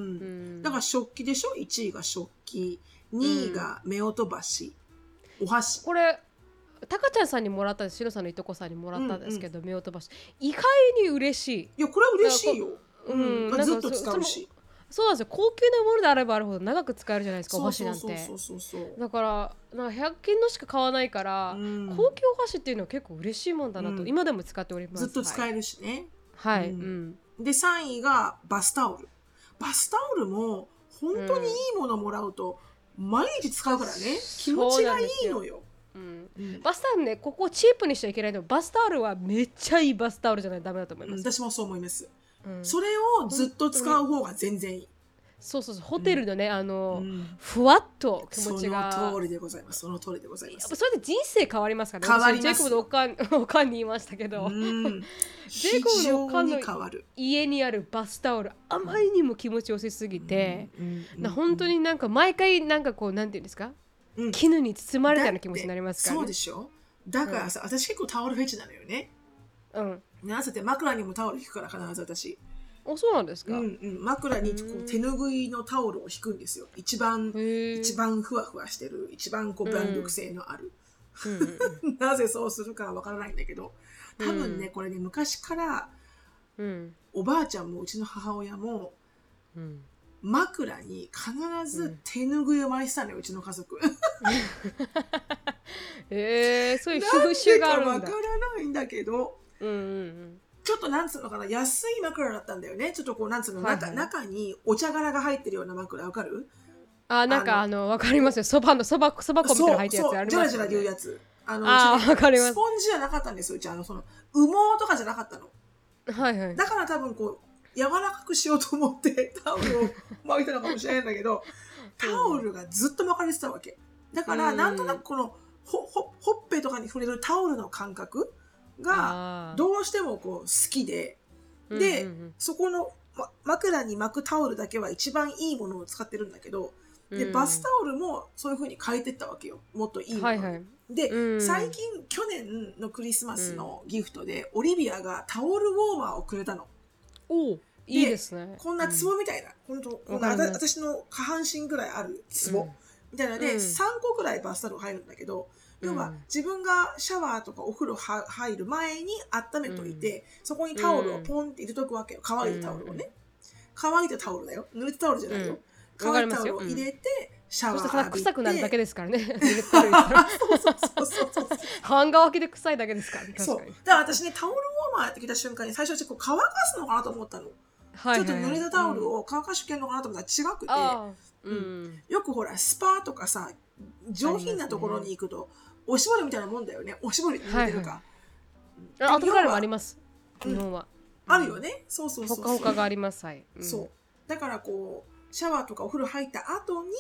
B: ん
A: だから食器でしょ ?1 位が食器。2位が目と箸。お箸。
B: これタカちゃんさんにもらったんですシロさんのいとこさんにもらったんですけど、目を飛ばし意外に嬉しい
A: いや、これは嬉しいよ。
B: うん
A: ずっと使うし。
B: そうなんですよ。高級なものであればあるほど長く使えるじゃないですかお箸なんて。だからなんか100均のしか買わないから、
A: うん。
B: 高級お箸っていうのは結構嬉しいもんだなと、
A: うん。
B: 今でも使っております。
A: ずっと使
B: え
A: えるしね。
B: はい、はい
A: うん。
B: うん。
A: で、3位がバスタオル。バスタオルも本当にいいものもらうと、毎日使うからね。気持ちがいいのよ。
B: うん
A: うん。
B: バスタオルねここチープにしちゃいけないのバスタオルはめっちゃいいバスタオルじゃないとダメだと思います、
A: 私もそう思います。
B: うん。
A: それをずっと使う方が全然いい。
B: そうそうそう。ホテルのね、あの、
A: うん。
B: ふわっと気持ちが。
A: その通りでございます。その通りでございます。
B: やっぱ。それで人生変わりますからね。
A: 変わります。
B: 私ジェイコブのおかんおかんに言いましたけど、
A: うん、<laughs>
B: ジェイコブのおかんの。家にあるバスタオルあまりにも気持ちよせすぎて、
A: うん
B: な本当になんか毎回なんかこうなんていうんですか？
A: うん。
B: 絹に包まれたような気持ちになりますからね。
A: そうでしょ？だからさ、私結構タオルフェチなのよね。
B: うん
A: なぜって枕にもタオル引くから必ず私。
B: あそうなんですか、
A: うんうん、枕にこう手ぬぐいのタオルを引くんですよ。一番、一番ふわふわしてる、一番こう弾力性のある。
B: うんうん <laughs>
A: なぜそうするかはわからないんだけど、多分ね、これね、昔から
B: うん。
A: おばあちゃんもうちの母親も
B: うん。
A: 枕に必ず手ぬぐいを巻いてたのよ、うちの家族。<laughs>
B: えー、そういう風習があるんだ。
A: らないんだけど、
B: うんうん
A: ちょっとなんつうのかな、安い枕だったんだよね。ちょっとこう、なんつうの、
B: はいはい。
A: 中中にお茶柄が入ってるような枕、わかる？
B: あなんかあのわかりますよ。そばのそばそば粉みたいなの入ってるやつあね。
A: 言うやつ。あの
B: わかります。
A: スポンジじゃなかったんですよ、うち。あの、その、羽毛とかじゃなかったの。
B: はいはい。
A: だから多分こう、柔らかくしようと思って <laughs> タオルを巻いたのかもしれないんだけど、タオルがずっと巻かれてたわけ。だから、
B: うん。
A: なんとなくこの、ほ、ほ、ほっぺとかに触れるタオルの感覚が、どうしてもこう好きで、で、
B: うんうん。
A: そこの、ま、枕に巻くタオルだけは一番いいものを使ってるんだけど、で、
B: うん。
A: バスタオルもそういう風に変えてったわけよ。もっといいもの。に。
B: はいはい。
A: で、
B: うん
A: 最近、去年のクリスマスのギフトで、オリビアがタオルウォーマーをくれたの。
B: おいいですね。
A: こんな壺みたいな、本当こんな私の下半身ぐらいある壺、
B: うん。
A: みたいなので、
B: うん。
A: 3個ぐらいバスタオル入るんだけど、要は
B: うん
A: 自分がシャワーとかお風呂は入る前に温めといて、そこにタオルをポンって入れとくわけよ。乾いたタオルをね。乾いたタオルだよ。濡れたタオルじゃないよ。
B: うん
A: 乾いたタオルを入れて、シャワ
B: そしたら
A: ー浴びて。
B: 臭くなるだけですからね。半乾きで臭いだけですからね
A: そう。
B: 確かに
A: だから私ね、タオルウォーマーって聞いた瞬間に最初はこう乾かすのかなと思ったの。
B: はい
A: ちょっと濡れたタオル
B: を
A: を乾かしてんのかなと思ったら違くて、
B: うん
A: よくほら、スパとかさ、上品なところに行くと、おしぼりみたいなもんだよね。おしぼりって似てるか。
B: はい
A: うん
B: あ後からもあります日本は
A: あるよね。そうそうそうそう。
B: ほかほかがありますはいん
A: そう。だからこう、シャワーとかお風呂入った後に、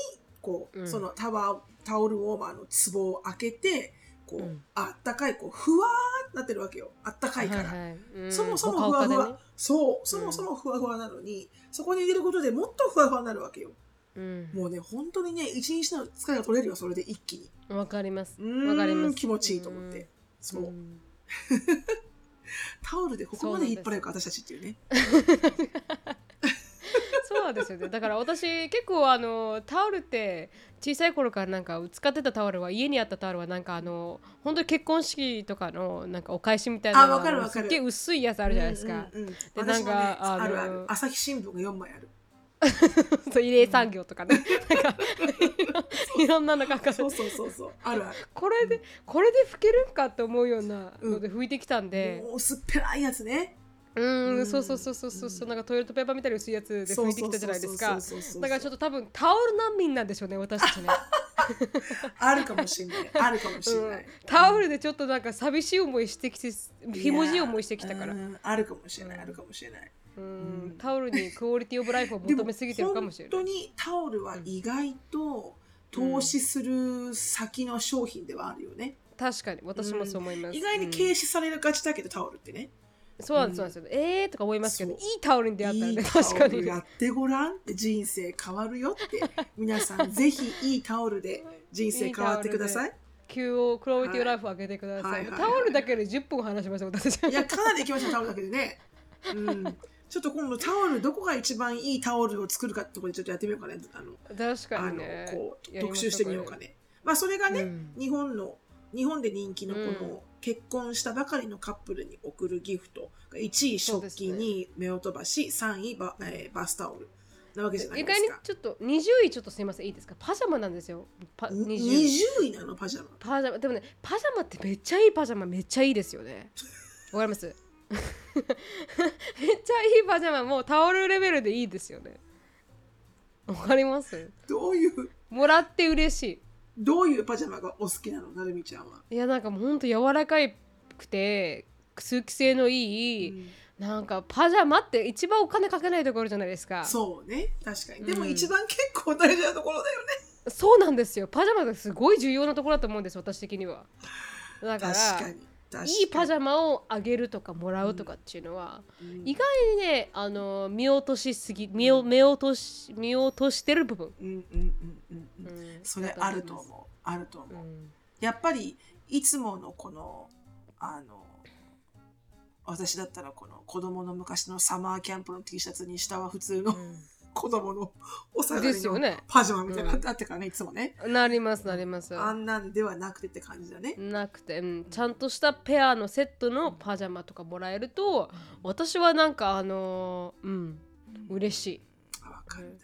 A: こう、
B: うん
A: そのタワー、タオルウォーマーの壺を開けて、こう、
B: うん
A: あったかい、こう、ふわーってなってるわけよ。あったかいから。
B: はいはいうん
A: そもそも
B: ほ
A: ふわふわ、
B: ね
A: そう、そもそもふわふわなのに、そこに入れることでもっとふわふわになるわけよ。
B: うん
A: もうね、本当にね、一日の疲れが取れるよ、それで一気に。
B: わかりますわかります
A: 気持ちいいと思って。そう。
B: ん
A: タオルでここまで引っ張れるか、私たちっていうね。<laughs>
B: そうですよねだから私結構あのタオルって小さい頃からなんか使ってたタオルは家にあったタオルはなんかあの本当に結婚式とかのなんかお返しみたいな
A: あわかるわかる
B: すっげえ薄いやつあるじゃないですか、
A: うんうんうん
B: でなんかあの
A: あるある。朝日新聞が4枚ある。<laughs>
B: そう慰霊産業とかね、なんか <laughs> いろんなの書かれて
A: そうそうそうそう。あるある。
B: これでこれで拭けるんかって思うようなので拭いてきたんで、
A: もう薄っぺらいやつね。
B: うーん
A: うん
B: そうそうそうそうそうそうなんかトイレットペーパーみたいな薄いやつで拭いてきたじゃないですかだからちょっと多分タオル難民なんでしょうね私たちね、<laughs>
A: あるかもしれない。あるかもしれ
B: う
A: なんい。
B: タオルでちょっとなんか寂しい思いしてきてひもじい思いしてきたから
A: あるかもしれない。あるかもしれない。
B: うん。タオルにクオリティオブライフを求めすぎてるかもしれない。
A: 本当にタオルは意外と投資する先の商品ではあるよね。
B: 確かに。私もそう思います、
A: 意外に
B: うん
A: 軽視されがちだけど、タオルってね。
B: そうなんですそうなんえーとか思いますけどいいタオルに出会ったらね確かに
A: オルやってごらんって人生変わるよって皆さんぜひいいタオルで人生変わってください。
B: Q をクオリティオブライフを上げてください、
A: はいはいはい
B: タオルだけで10分話しました私。
A: いやかなりいきましたタオルだけでね。うん。ちょっと今度タオルどこが一番いいタオルを作るかってところでちょっとやってみようかね。あの
B: 確か
A: あの
B: にね
A: こう
B: やりましょ
A: 特集してみようかね。まあそれがね、
B: うん。
A: 日本の日本で人気のこ
B: う
A: の結婚したばかりのカップルに贈るギフトが1位食器、
B: ね
A: 2位目を飛ばし3位バ,、えーバスタオルなわけじゃない。
B: 意外
A: ですか。
B: にちょっと20位ちょっとすいませんいいですか？パジャマなんですよ。パ20
A: 20位なの？パジャマ。
B: パジャマ。でもねパジャマってめっちゃいいパジャマめっちゃいいですよね。わかります？<laughs> めっちゃいいパジャマもうタオルレベルでいいですよね。わかります？
A: どういう？
B: もらって嬉し
A: どういうパジャマがお好きなのなるみちゃんは？
B: いいやなんかもうほんと柔らかくて通気性のいい、なんかパジャマって一番お金かけないところじゃないですか。
A: そうね。確かに。でも
B: うん。
A: 一番結構大事なところだよね、
B: そうなんですよ。パジャマがすごい重要なところだと思うんです私的には。だから
A: 確かに
B: いいパジャマをあげるとかもらうとかっていうのは、
A: うん。
B: 意外にねあの見落としすぎ見を見落とし見落としてる部分、
A: うんうんうんうん。うん。
B: うん
A: それあると思う。あると思う、
B: うん。
A: やっぱりいつものこのあの私だったらこの子供の昔のサマーキャンプの T シャツに下は普通の子供のお下がりの
B: ですよね。
A: パジャマみたいなのあってからねいつもね。
B: なりますなります。
A: あんなんではなくてって感じだね。
B: なくて、うん。ちゃんとしたペアのセットのパジャマとかもらえると私はなんかあのーうん。嬉しい。
A: あわかる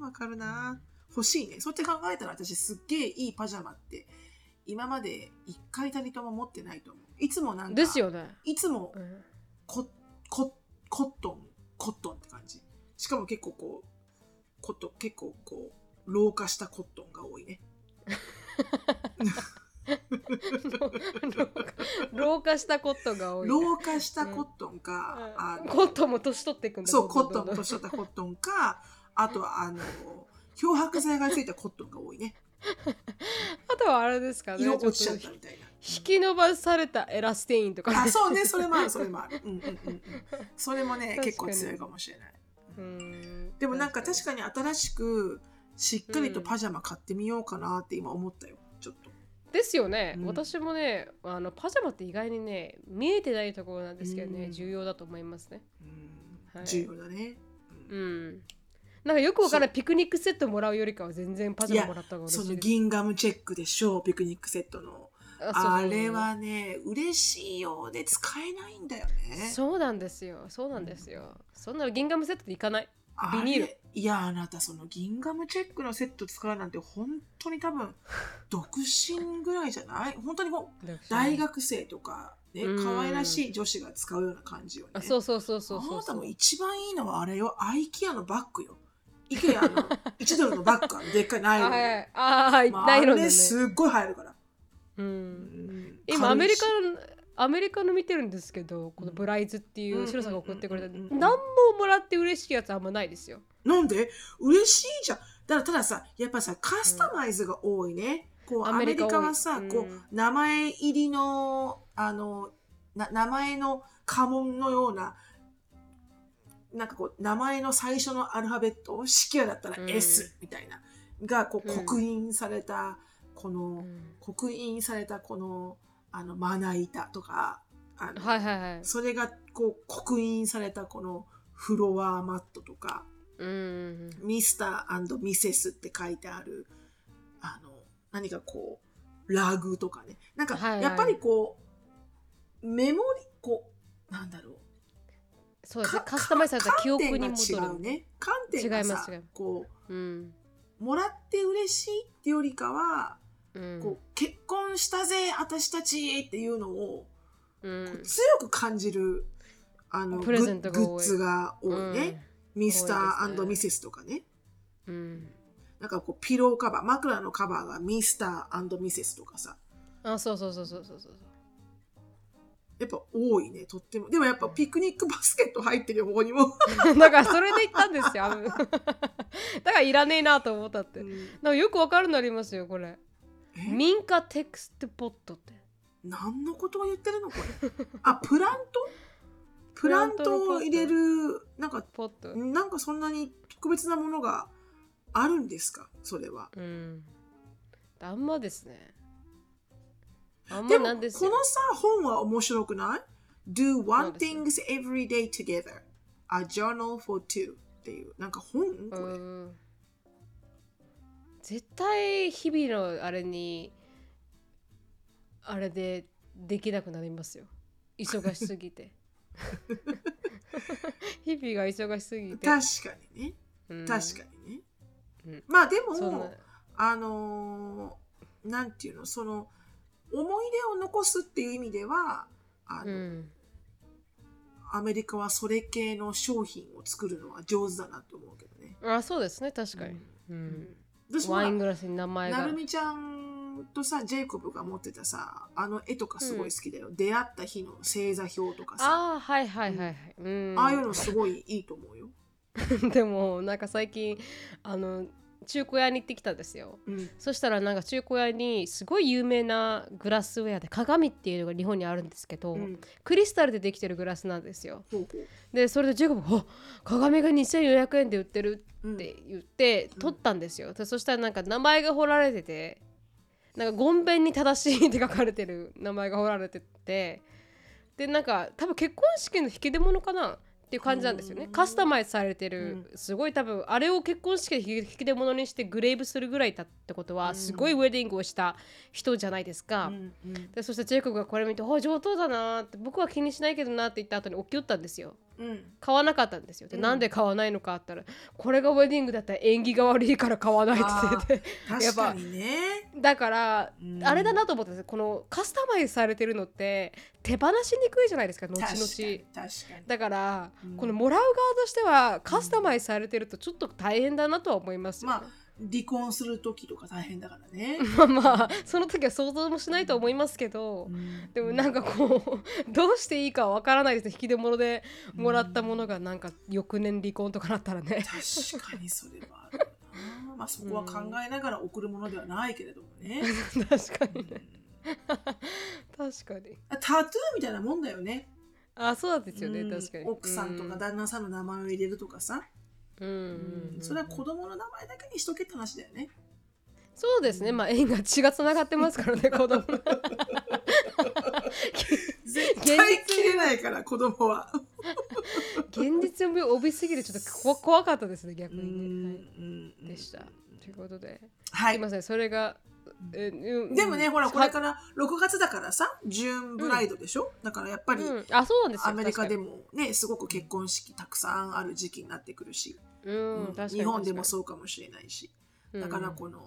A: なわかるな欲しいね。そうやって考えたら私すっげえいいパジャマって今まで一回たりとも持ってないと思う。いつもなんか
B: ですよね、
A: いつも
B: うん。
A: コココットンコットンって感じしかも結構こうコットン結構こう老化したコットンが多いね。
B: 老化したコットンが多い
A: 老化したコットンか、あの
B: コットンも年取っていくんだ
A: そうコットン
B: どんどん。どんどん
A: 年取ったコットンかあとはあの漂白剤がついたコットンが多いね。<laughs>
B: あとはあれですかね
A: 色落ちちゃったみたいな。
B: 引き伸ばされたエラステインとか、
A: あそうねそれもあるそれもある。うんうんうんうん。<laughs> それもね結構強いかもしれない。
B: うん
A: でもなんか確かに。新しくしっかりとパジャマ買ってみようかなって今思ったよ。ちょっと。
B: ですよね、
A: うん。
B: 私もねあのパジャマって意外にね見えてないところなんですけどね、
A: うん。
B: 重要だと思いますね。
A: うん。
B: はい。
A: 重要だね、うん。
B: うん。なんかよくわからないピクニックセットもらうよりかは全然パジャマもらった方が嬉しいです。
A: そのギンガムチェックでしょうピクニックセットの
B: あ
A: れはね嬉しいようで使えないんだよね。
B: そうなんですよ。そうなんですよ、そんなギンガムセットでいかない？
A: あ
B: ビニール。
A: れいやあなたそのギンガムチェックのセット使うなんて本当に多分 <laughs> 独身ぐらいじゃない？本当にこう大学生とかね
B: うん。
A: 可愛らしい女子が使うような感じよね。
B: あそうそうそうそうそう
A: あなたも一番いいのはあれよ。アイキアのバッグよ。イケアの1ドルのバッグでっかいナイロンで。
B: あはいあはい、
A: まあ
B: ナイロンでね。
A: あれすっごい入るから、
B: う、
A: うん。ん
B: 今アメリカアメリカの見てるんですけどこのブライズっていうシロさんが送ってくれた
A: うん。うん。うん。うん。
B: 何ももらって嬉しいやつあんまないですよ。
A: なんで？嬉しいじゃん。だからたださやっぱさカスタマイズが多いね、こうアメリ
B: アメリカ
A: はさ、
B: うん。
A: こう名前入りのあのな名前の家紋のようななんかこう名前の最初のアルファベット式アだったら
B: うん。
A: S みたいな、がこう
B: うん。
A: 刻印されたこの、
B: うん。
A: 刻印されたこのあのまな板とかあの、
B: はいはいはい。
A: それがこう刻印されたこのフロアマットとか
B: うん
A: ミスターミセスって書いてあるあの何かこうラグとかね。なんか
B: はいはい。
A: やっぱりこう、メモリこうなんだろう。
B: そうですね。
A: か
B: カスタマイズされた記憶に
A: 観
B: 戻る
A: ね。観点がさ
B: 違います違います。
A: こ
B: うん。
A: うもらって嬉しいってよりかは、
B: うん。
A: こう結婚したぜ私たちっていうのを
B: うん。
A: 強く感じるあのグッズが多いね、ミスターミセスとかね。
B: うん。
A: なんかこうピローカバー枕のカバーがミスターミセスとかさ。
B: あそうそうそうそうそうそう。
A: やっぱ多いねとっても。でもやっぱピクニックバスケット入ってる方にも、
B: だからそれで言ったんですよ。<laughs> だからいらねえなと思ったって。なん。かよくわかるのありますよこれ。
A: え
B: 民家テクストポットって。
A: 何のことを言ってるの？これ。あプラント？<laughs> プラントを入れるなんか
B: ポット。
A: なんかそんなに特別なものがあるんですか？それは。
B: うん。あんまですね。あんま
A: でもこの
B: なんですよ。
A: さ本は面白くない ?Do one things every day together. A journal for two っていう。なんか本？これ。
B: うん絶対日々のあれにあれでできなくなりますよ。忙しすぎて。<laughs> 日々が忙しすぎて、
A: 確かにね。
B: うん。
A: 確かにね、
B: うん。
A: まあでもあのーなんていうのその思い出を残すっていう意味ではあの、
B: うん。
A: アメリカはそれ系の商品を作るのは上手だなと思うけどね。
B: あそうですね。確かに、うん
A: 私も
B: ワイングラスに名前が。
A: なるみちゃんんとさジェイコブが持ってたさあの絵とかすごい好きだよ、出会った日の星座表とかさ。
B: ああはいはいはいはい、うん、
A: ああいうのすごいいいと思うよ、<laughs>
B: でもなんか最近あの中古屋に行ってきたんですよ。
A: うん、
B: そしたらなんか中古屋にすごい有名なグラスウェアで鏡っていうのが日本にあるんですけど、
A: うん。
B: クリスタルでできてるグラスなんですよ。
A: ほうほう。
B: でそれでジェイコブ「あ鏡が2400円で売ってる」
A: うん
B: って言って取ったんですよ、でそしたらなんか名前が彫られててなんか「ごんべんに正しい」って書かれてる名前が彫られててでなんか多分結婚式の引き出物かなっていう感じなんですよね。
A: うん。
B: カスタマイズされてる、すごい多分あれを結婚式で引き出物にしてグレーブするぐらいだってことはすごいウェディングをした人じゃないですか、
A: うんうん。
B: でそしてジェイコブがこれ見て「お上等だな」って僕は気にしないけどなって言った後に起きよったんですよ。
A: うん
B: 買わなかったんですよ。で、
A: うん。
B: なんで買わないのかって言ったらこれがウェディングだったら縁起が悪いから買わないって言って。て <laughs> やっぱ
A: ね。
B: だから、
A: うん。
B: あれだなと思ってこのカスタマイズされてるのって手放しにくいじゃないですか後々。
A: に確かに。
B: だから、
A: うん。
B: このもらう側としてはカスタマイズされてるとちょっと大変だなとは思いますよ、
A: まあ離婚する時とか大変だからね、<laughs>
B: まあまあその時は想像もしないと思いますけど、
A: うん。
B: でもなんかこう <laughs> どうしていいかわからないですね。引き出物でもらったものがなんか翌年離婚とかなったらね。
A: 確かにそれはあるな。まあそこは考えながら送るものではないけれどもね、<laughs>
B: 確かに。
A: うん。
B: 確かに。
A: タトゥーみたいなもんだよね。
B: あそうなんですよね、
A: うん。
B: 確かに。
A: 奥さんとか旦那さんの名前を入れるとかさ、
B: うん、うんうん
A: それは子供の名前だけにしとけって話だよね。
B: そうですね。まあ縁が血がつながってますからね <laughs> 子供。
A: 絶対切れないから子供は。
B: 現実味を帯びすぎてちょっと怖 <laughs> 怖かったですね逆
A: う
B: にね、はい。
A: ん
B: でした。ということで、
A: はい。
B: すいません。それがえうん
A: でもね、ほら、これか
B: は
A: ら6月だからさ、ジューンブライドでしょ、だからやっぱり、
B: うん、あそうなんですよ
A: アメリカで
B: も
A: もね、すごく結婚式たくさんある時期になってくるし、
B: うん、
A: 日本でも
B: 確
A: そうかもしれないし、だからこの、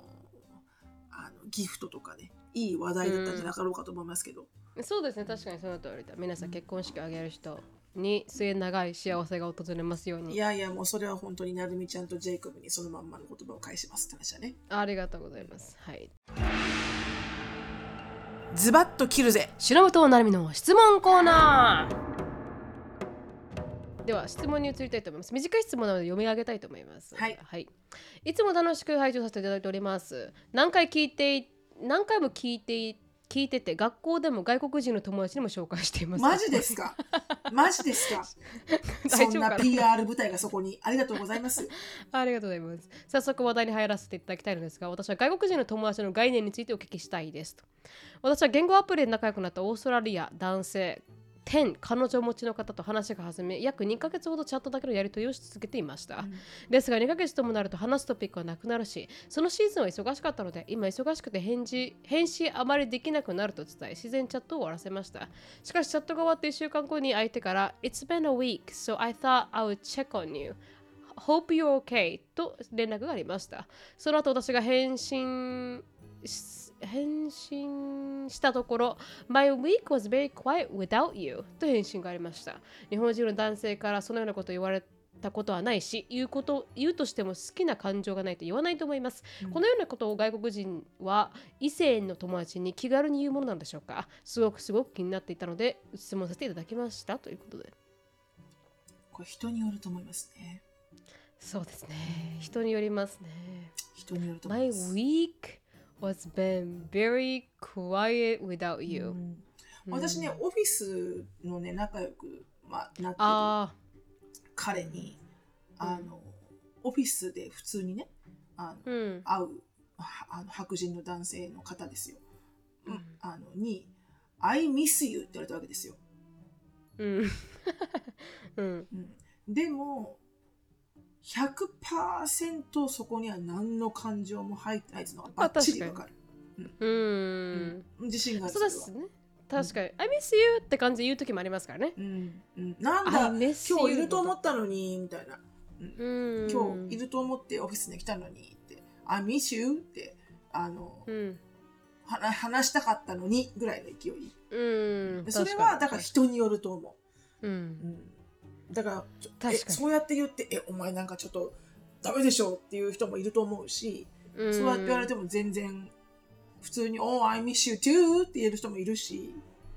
A: あのギフトとかね、いい話題だったんじゃなかろうかと思いますけど、
B: うん。そうですね確かにその通りだ。皆さん結婚式を挙げる人に末永い幸せが訪れますように。
A: いやいや、もうそれは本当になるみちゃんとジェイコブにそのまんまの言葉を返しますって話だね。
B: ありがとうございます。はい。
A: ズバッと切るぜ。
B: 忍となるみの質問コーナー。では質問に移りたいと思います。短い質問なので読み上げたいと思います。
A: はい。
B: はい、いつも楽しく拝聴させていただいております。何回聞いてい何回も聞いてい聞いてて学校でも外国人の友達にも紹介しています
A: マジですか？マジですか？<laughs> そんな PR 部隊がそこにありがとうございます。
B: ありがとうございます。早速話題に入らせていただきたいのですが、私は外国人の友達の概念についてお聞きしたいですと。私は言語アプリで仲良くなったオーストラリア男性10彼女持ちの方と話が弾み約2ヶ月ほどチャットだけのやり取りをし続けていました、ですが2ヶ月ともなると話すトピックはなくなるしそのシーズンは忙しかったので今忙しくて返事返信あまりできなくなると伝え自然チャットを終わらせました。しかしチャットが終わって1週間後に相手から「It's been a week so I thought I would check on you. Hope you're okay と連絡がありました。その後私が返信し返信したところ My week was very quiet without you と返信がありました。日本人の男性からそのようなことを言われたことはないし言うこと言うとしても好きな感情がないと言わないと思います、このようなことを外国人は異性の友達に気軽に言うものなんでしょうか？すごくすごく気になっていたので質問させていただきましたということで
A: これ人によると思いますね。
B: そうですね人によりますね
A: 人によると思
B: My
A: います。
B: week was been very quiet without you.
A: うん私ね、オフィスのね、仲良く、まあ、なってる
B: あ
A: 彼に、あの、オフィスで普通にね、あの
B: あ、うん。
A: 会うはあの白人の男性の方ですよ。うんあのに、I miss you って言われたわけですよ。
B: うん。<laughs> うん。
A: うん、でも、100%そこには何の感情も入ってないっていうのがバッチリわかる。
B: うん。
A: 自信がある
B: そうですね。確かに。I miss you って感じで言う時もありますからね。
A: うんうん、なんだ今日いると思ったのにみたいな、
B: うん。
A: 今日いると思ってオフィスに来たのにって「I miss you」ってあの、
B: うん。
A: は話したかったのにぐらいの勢い
B: うん。
A: それはだから人によると思
B: う。
A: う、うんん、だからそうやって言って「えお前なんかちょっとダメでしょ」っていう人もいると思うし、そうやって言われても全然普通に「Oh, I miss you too」って言える人もいるし、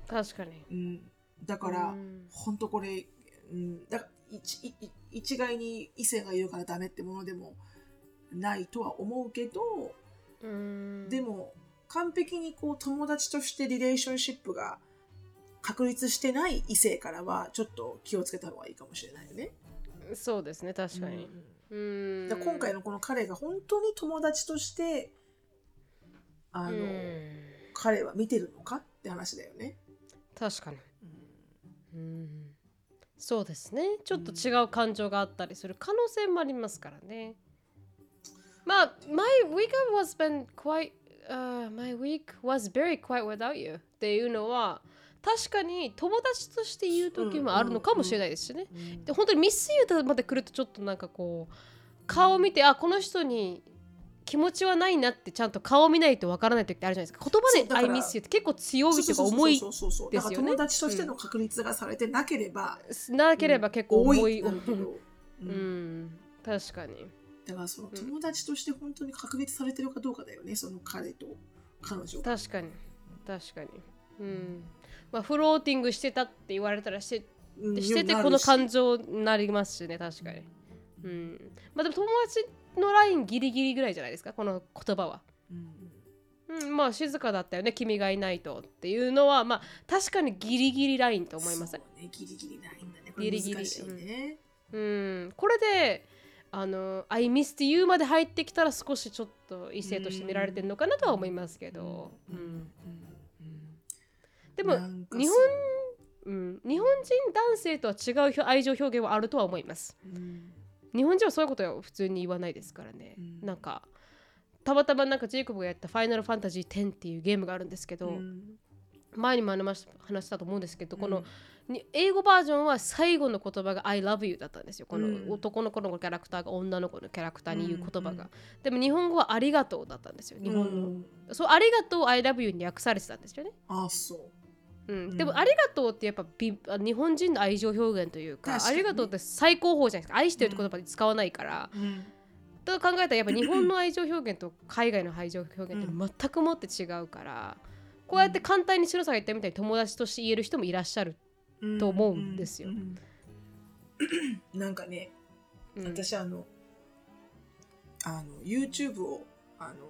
B: 確かに。
A: うん、だから、
B: うん。
A: 本当これ、うん、だ一いい一概に異性がいるからダメってものでもないとは思うけど、
B: うん。
A: でも完璧にこう友達としてリレーションシップが確立してない異性からはちょっと気をつけた方がいいかもしれないよね。
B: そうですね確かに。うん。
A: だから今回のこの彼が本当に友達としてあの、
B: うん。
A: 彼は見てるのかって話だよね。
B: 確かに。うん。そうですね。ちょっと違う感情があったりする可能性もありますからね。まあ My week was been quite、uh, My week was very quiet without you っていうのは確かに友達として言う時もあるのかもしれないですしね、で本当にミスユーまで来るとちょっとなんかこう顔を見てあこの人に気持ちはないなってちゃんと顔を見ないとわからない時ってあるじゃないですか。言葉で「I miss you」って結構強いとか重いですよね。
A: 友達としての確立がされてなければ、
B: なければ結構重い、
A: 多いなるけど、
B: う
A: うん。
B: ん、確かに。
A: だからその友達として本当に確立されてるかどうかだよねその彼と彼女が。
B: 確かに。確かに。うんまあフローティングしてたって言われたらして
A: うん
B: しててこの感情になりますしね確かに。うん。まあでも友達のラインギリギリぐらいじゃないですかこの言葉は。
A: うん。
B: うんまあ静かだったよね君がいないとっていうのはまあ確かにギリギリラインと思いません？
A: ねギリギリラインだねこれ
B: ギリギリ。
A: 難しいね。
B: うん。これであの「I missed you」まで入ってきたら少しちょっと異性として見られてるのかなとは思いますけど、うん。
A: うん
B: でも日本う。ん、日本人男性とは違う表愛情表現はあるとは思います。
A: うん。
B: 日本人はそういうことは普通に言わないですからね、
A: うん。
B: なんかたまたまなんかジェイコブがやった「ファイナルファンタジー10」っていうゲームがあるんですけど、
A: うん。
B: 前にも話したと思うんですけど、この英語バージョンは最後の言葉が「I love you」だったんですよ。こ
A: うん。
B: の男の子のキャラクターが女の子のキャラクターに言う言葉が、
A: うん。
B: でも日本語は「ありがとう」だったんですよ日本の、
A: うん。
B: そう「ありがとう I love you」に訳されてたんですよね。
A: あそう。
B: うん。
A: うん。
B: でも「ありがとう」ってやっぱ日本人の愛情表現というか「
A: 確かに
B: ありがとう」って最高峰じゃないですか。愛してるって言葉で使わないから、
A: うん。
B: と考えたらやっぱ日本の愛情表現と海外の愛情表現って全くもって違うから、こうやって簡単に白さんが言ったみたいに友達として言える人もいらっしゃる、と思うんですよ。
A: うんうん。<clears throat> なんかね、
B: うん。
A: 私あのあの YouTube をあの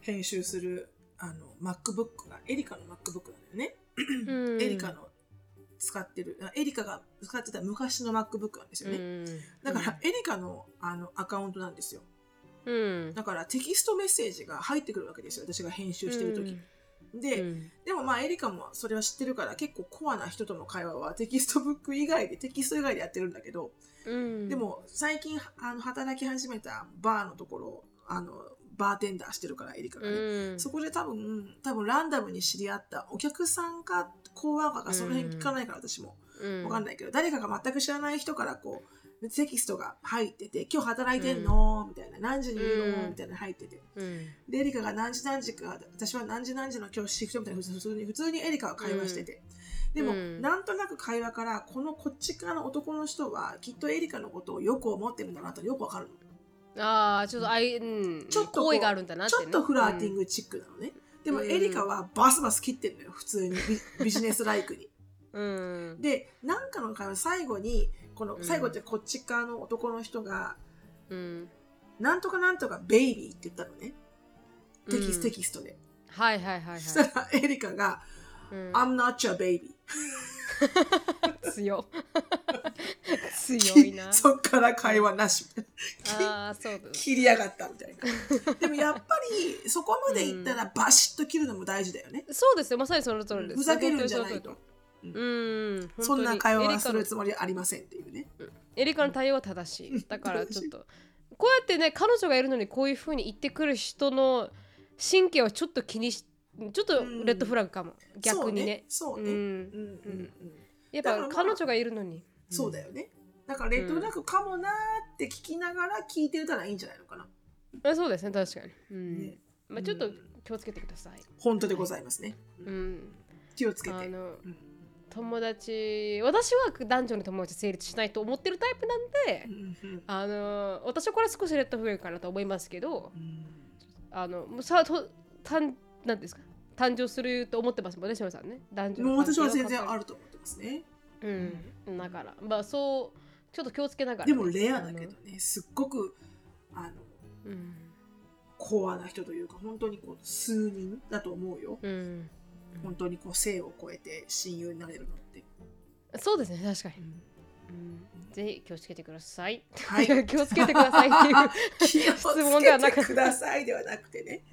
A: 編集するあの MacBook がエリカの MacBook なんだよね、
B: うん。
A: エリカの使ってるあエリカが使ってた昔の MacBook なんですよね、
B: うん。
A: だからエリカのあのアカウントなんですよ。
B: うん。
A: だからテキストメッセージが入ってくるわけですよ。私が編集してる時、で、
B: うん。
A: でもまあエリカもそれは知ってるから結構コアな人との会話はテキストブック以外でテキスト以外でやってるんだけど、
B: うん。
A: でも最近あの働き始めたバーのところあのバーテンダーしてるからエリカがね、
B: うん。
A: そこで多分多分ランダムに知り合ったお客さんかコワーカーかその辺聞かないから私も。
B: うん。
A: わかんないけど、誰かが全く知らない人からこうテキストが入ってて「今日働いてんの?」みたいな「何時にいるの?」
B: うん。
A: みたいなの入ってて。
B: うん。
A: でエリカが何時何時か私は何時何時の今日シフトみたいな普通に普通にエリカは会話してて、でも、
B: うん。
A: なんとなく会話からこのこっち側の男の人はきっとエリカのことをよく思ってるんだなとよくわかるの
B: ああちょっとあい、うん、
A: ちょっと
B: 好意があるんだなって、ね、
A: ちょっとフラーティングチックなのね、でも
B: うん
A: エリカはバスバス切ってるのよ。普通に。ビ <laughs> ビジネスライクに。
B: うん、うん
A: でなんかの会話最後にこの
B: うん。
A: 最後ってこっち側の男の人が、
B: うん。
A: なんとかなんとかベイビーって言ったのね。テキス
B: うん
A: テキストで、
B: はいはいはいはい。
A: そしたらエリカが
B: うん「
A: I'm not your baby
B: 強。強いな」<laughs>
A: そっから会話なし。
B: ああそう
A: 切りやがったみたいな。でもやっぱりそこまでいったらバシッと切るのも大事だよね、
B: そうですよ。まさにその通りです。
A: ふざけるんじゃないと。
B: うん。
A: そんな会話はするつもりはありませんっていうね。
B: エリカの対応は正しい。だからちょっとこうやってね彼女がいるのにこういうふうに言ってくる人の神経はちょっと気にしちょっとレッドフラグかも、逆にね。
A: そうね。ね、
B: うん。
A: うんうんうん。
B: やっぱ彼女がいるのに、
A: そうだよね。だからレッドフラグかもなーって聞きながら聞いてたらいいんじゃないのかな、
B: あそうですね。確かに、うん。
A: ね。
B: まあ、ちょっと
A: うん。
B: 気をつけてください、
A: 本当でございますね、
B: うん、
A: 気をつけて。
B: 友達私は男女の友達成立しないと思ってるタイプなんで、
A: うんうん
B: あの私はこれ少しレッドフラグかなと思いますけど
A: うん。
B: あのさと誕なんですか？誕生すると思ってますもんね、しまさんね。男女
A: もう私は全然
B: る。
A: あると思ってますね。
B: うん。だから、まあそう、ちょっと気をつけながら、
A: でもレアだけどね、すっごくあの。
B: うん。
A: コアな人というか、本当にこう数人だと思うよ。
B: うん。
A: 本当にこう性を超えて親友になれるのって。
B: そうですね、確かに。
A: うん
B: うん、ぜひ気をつけてください。
A: はい
B: や <laughs> 気をつけてくださいっていう。<laughs>
A: 気を
B: 質問ではなく
A: つけてくださいではなくてね。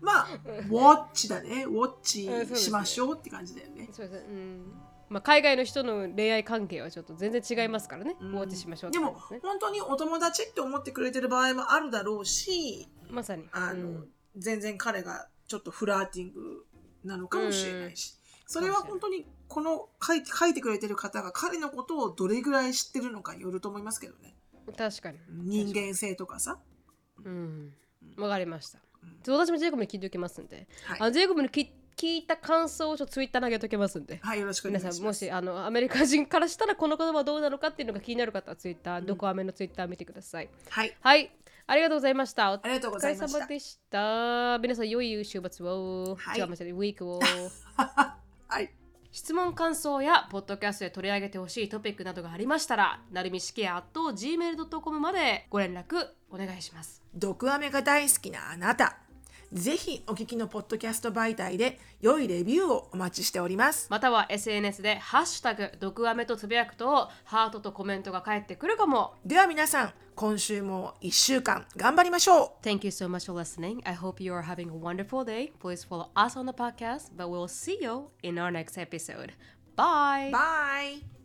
A: まあ、ウォッチだね。ウォッチしましょうって感じだよね。
B: そうですね。うん。まあ海外の人の恋愛関係はちょっと全然違いますからね。
A: うん
B: ウォッチしましょうって
A: でも。本当にお友達って思ってくれてる場合もあるだろうし、
B: まさに。
A: あの、
B: うん
A: 全然彼がちょっとフラーティングなのかもしれないし、それは本当にこの書いて書いてくれてる方が彼のことをどれぐらい知ってるのかによると思いますけどね。
B: 確かに。
A: 人間性とかさ。
B: うん。わかりました
A: うん。
B: 私もジェイコブに聞いておきますんで。
A: はい
B: あのジェイコブに聞聞いた感想をちょっとツイッター投げときますんで。
A: はい、よろしくお願
B: 皆
A: いします。
B: さんもしあのアメリカ人からしたらこの言葉どうなのかっていうのが気になる方はツイッター、どこアメのツイッター見てください。
A: はい、
B: はい、ありがとうございました。お
A: ありがとうご
B: 疲れ
A: ざいました。
B: 様でした。皆さん良い週末を、
A: はい
B: 違う間違えたウィークを。<laughs>
A: はい、
B: 質問感想やポッドキャストで取り上げてほしいトピックなどがありましたらなるみしきやと gmail.com までご連絡お願いします
A: 毒アメが大好きなあなた。ぜひお聞きのポッドキャスト媒体で良いレビューをお待ちしております。
B: または SNS で「ハッシュタグ毒アメ」とつぶやくとハートとコメントが返ってくるかも
A: では皆さん、今週も1週間頑張りましょう
B: Thank you so much for listening. I hope you are having a wonderful day. Please follow us on the podcast, but we'll see you in our next episode. Bye!
A: Bye!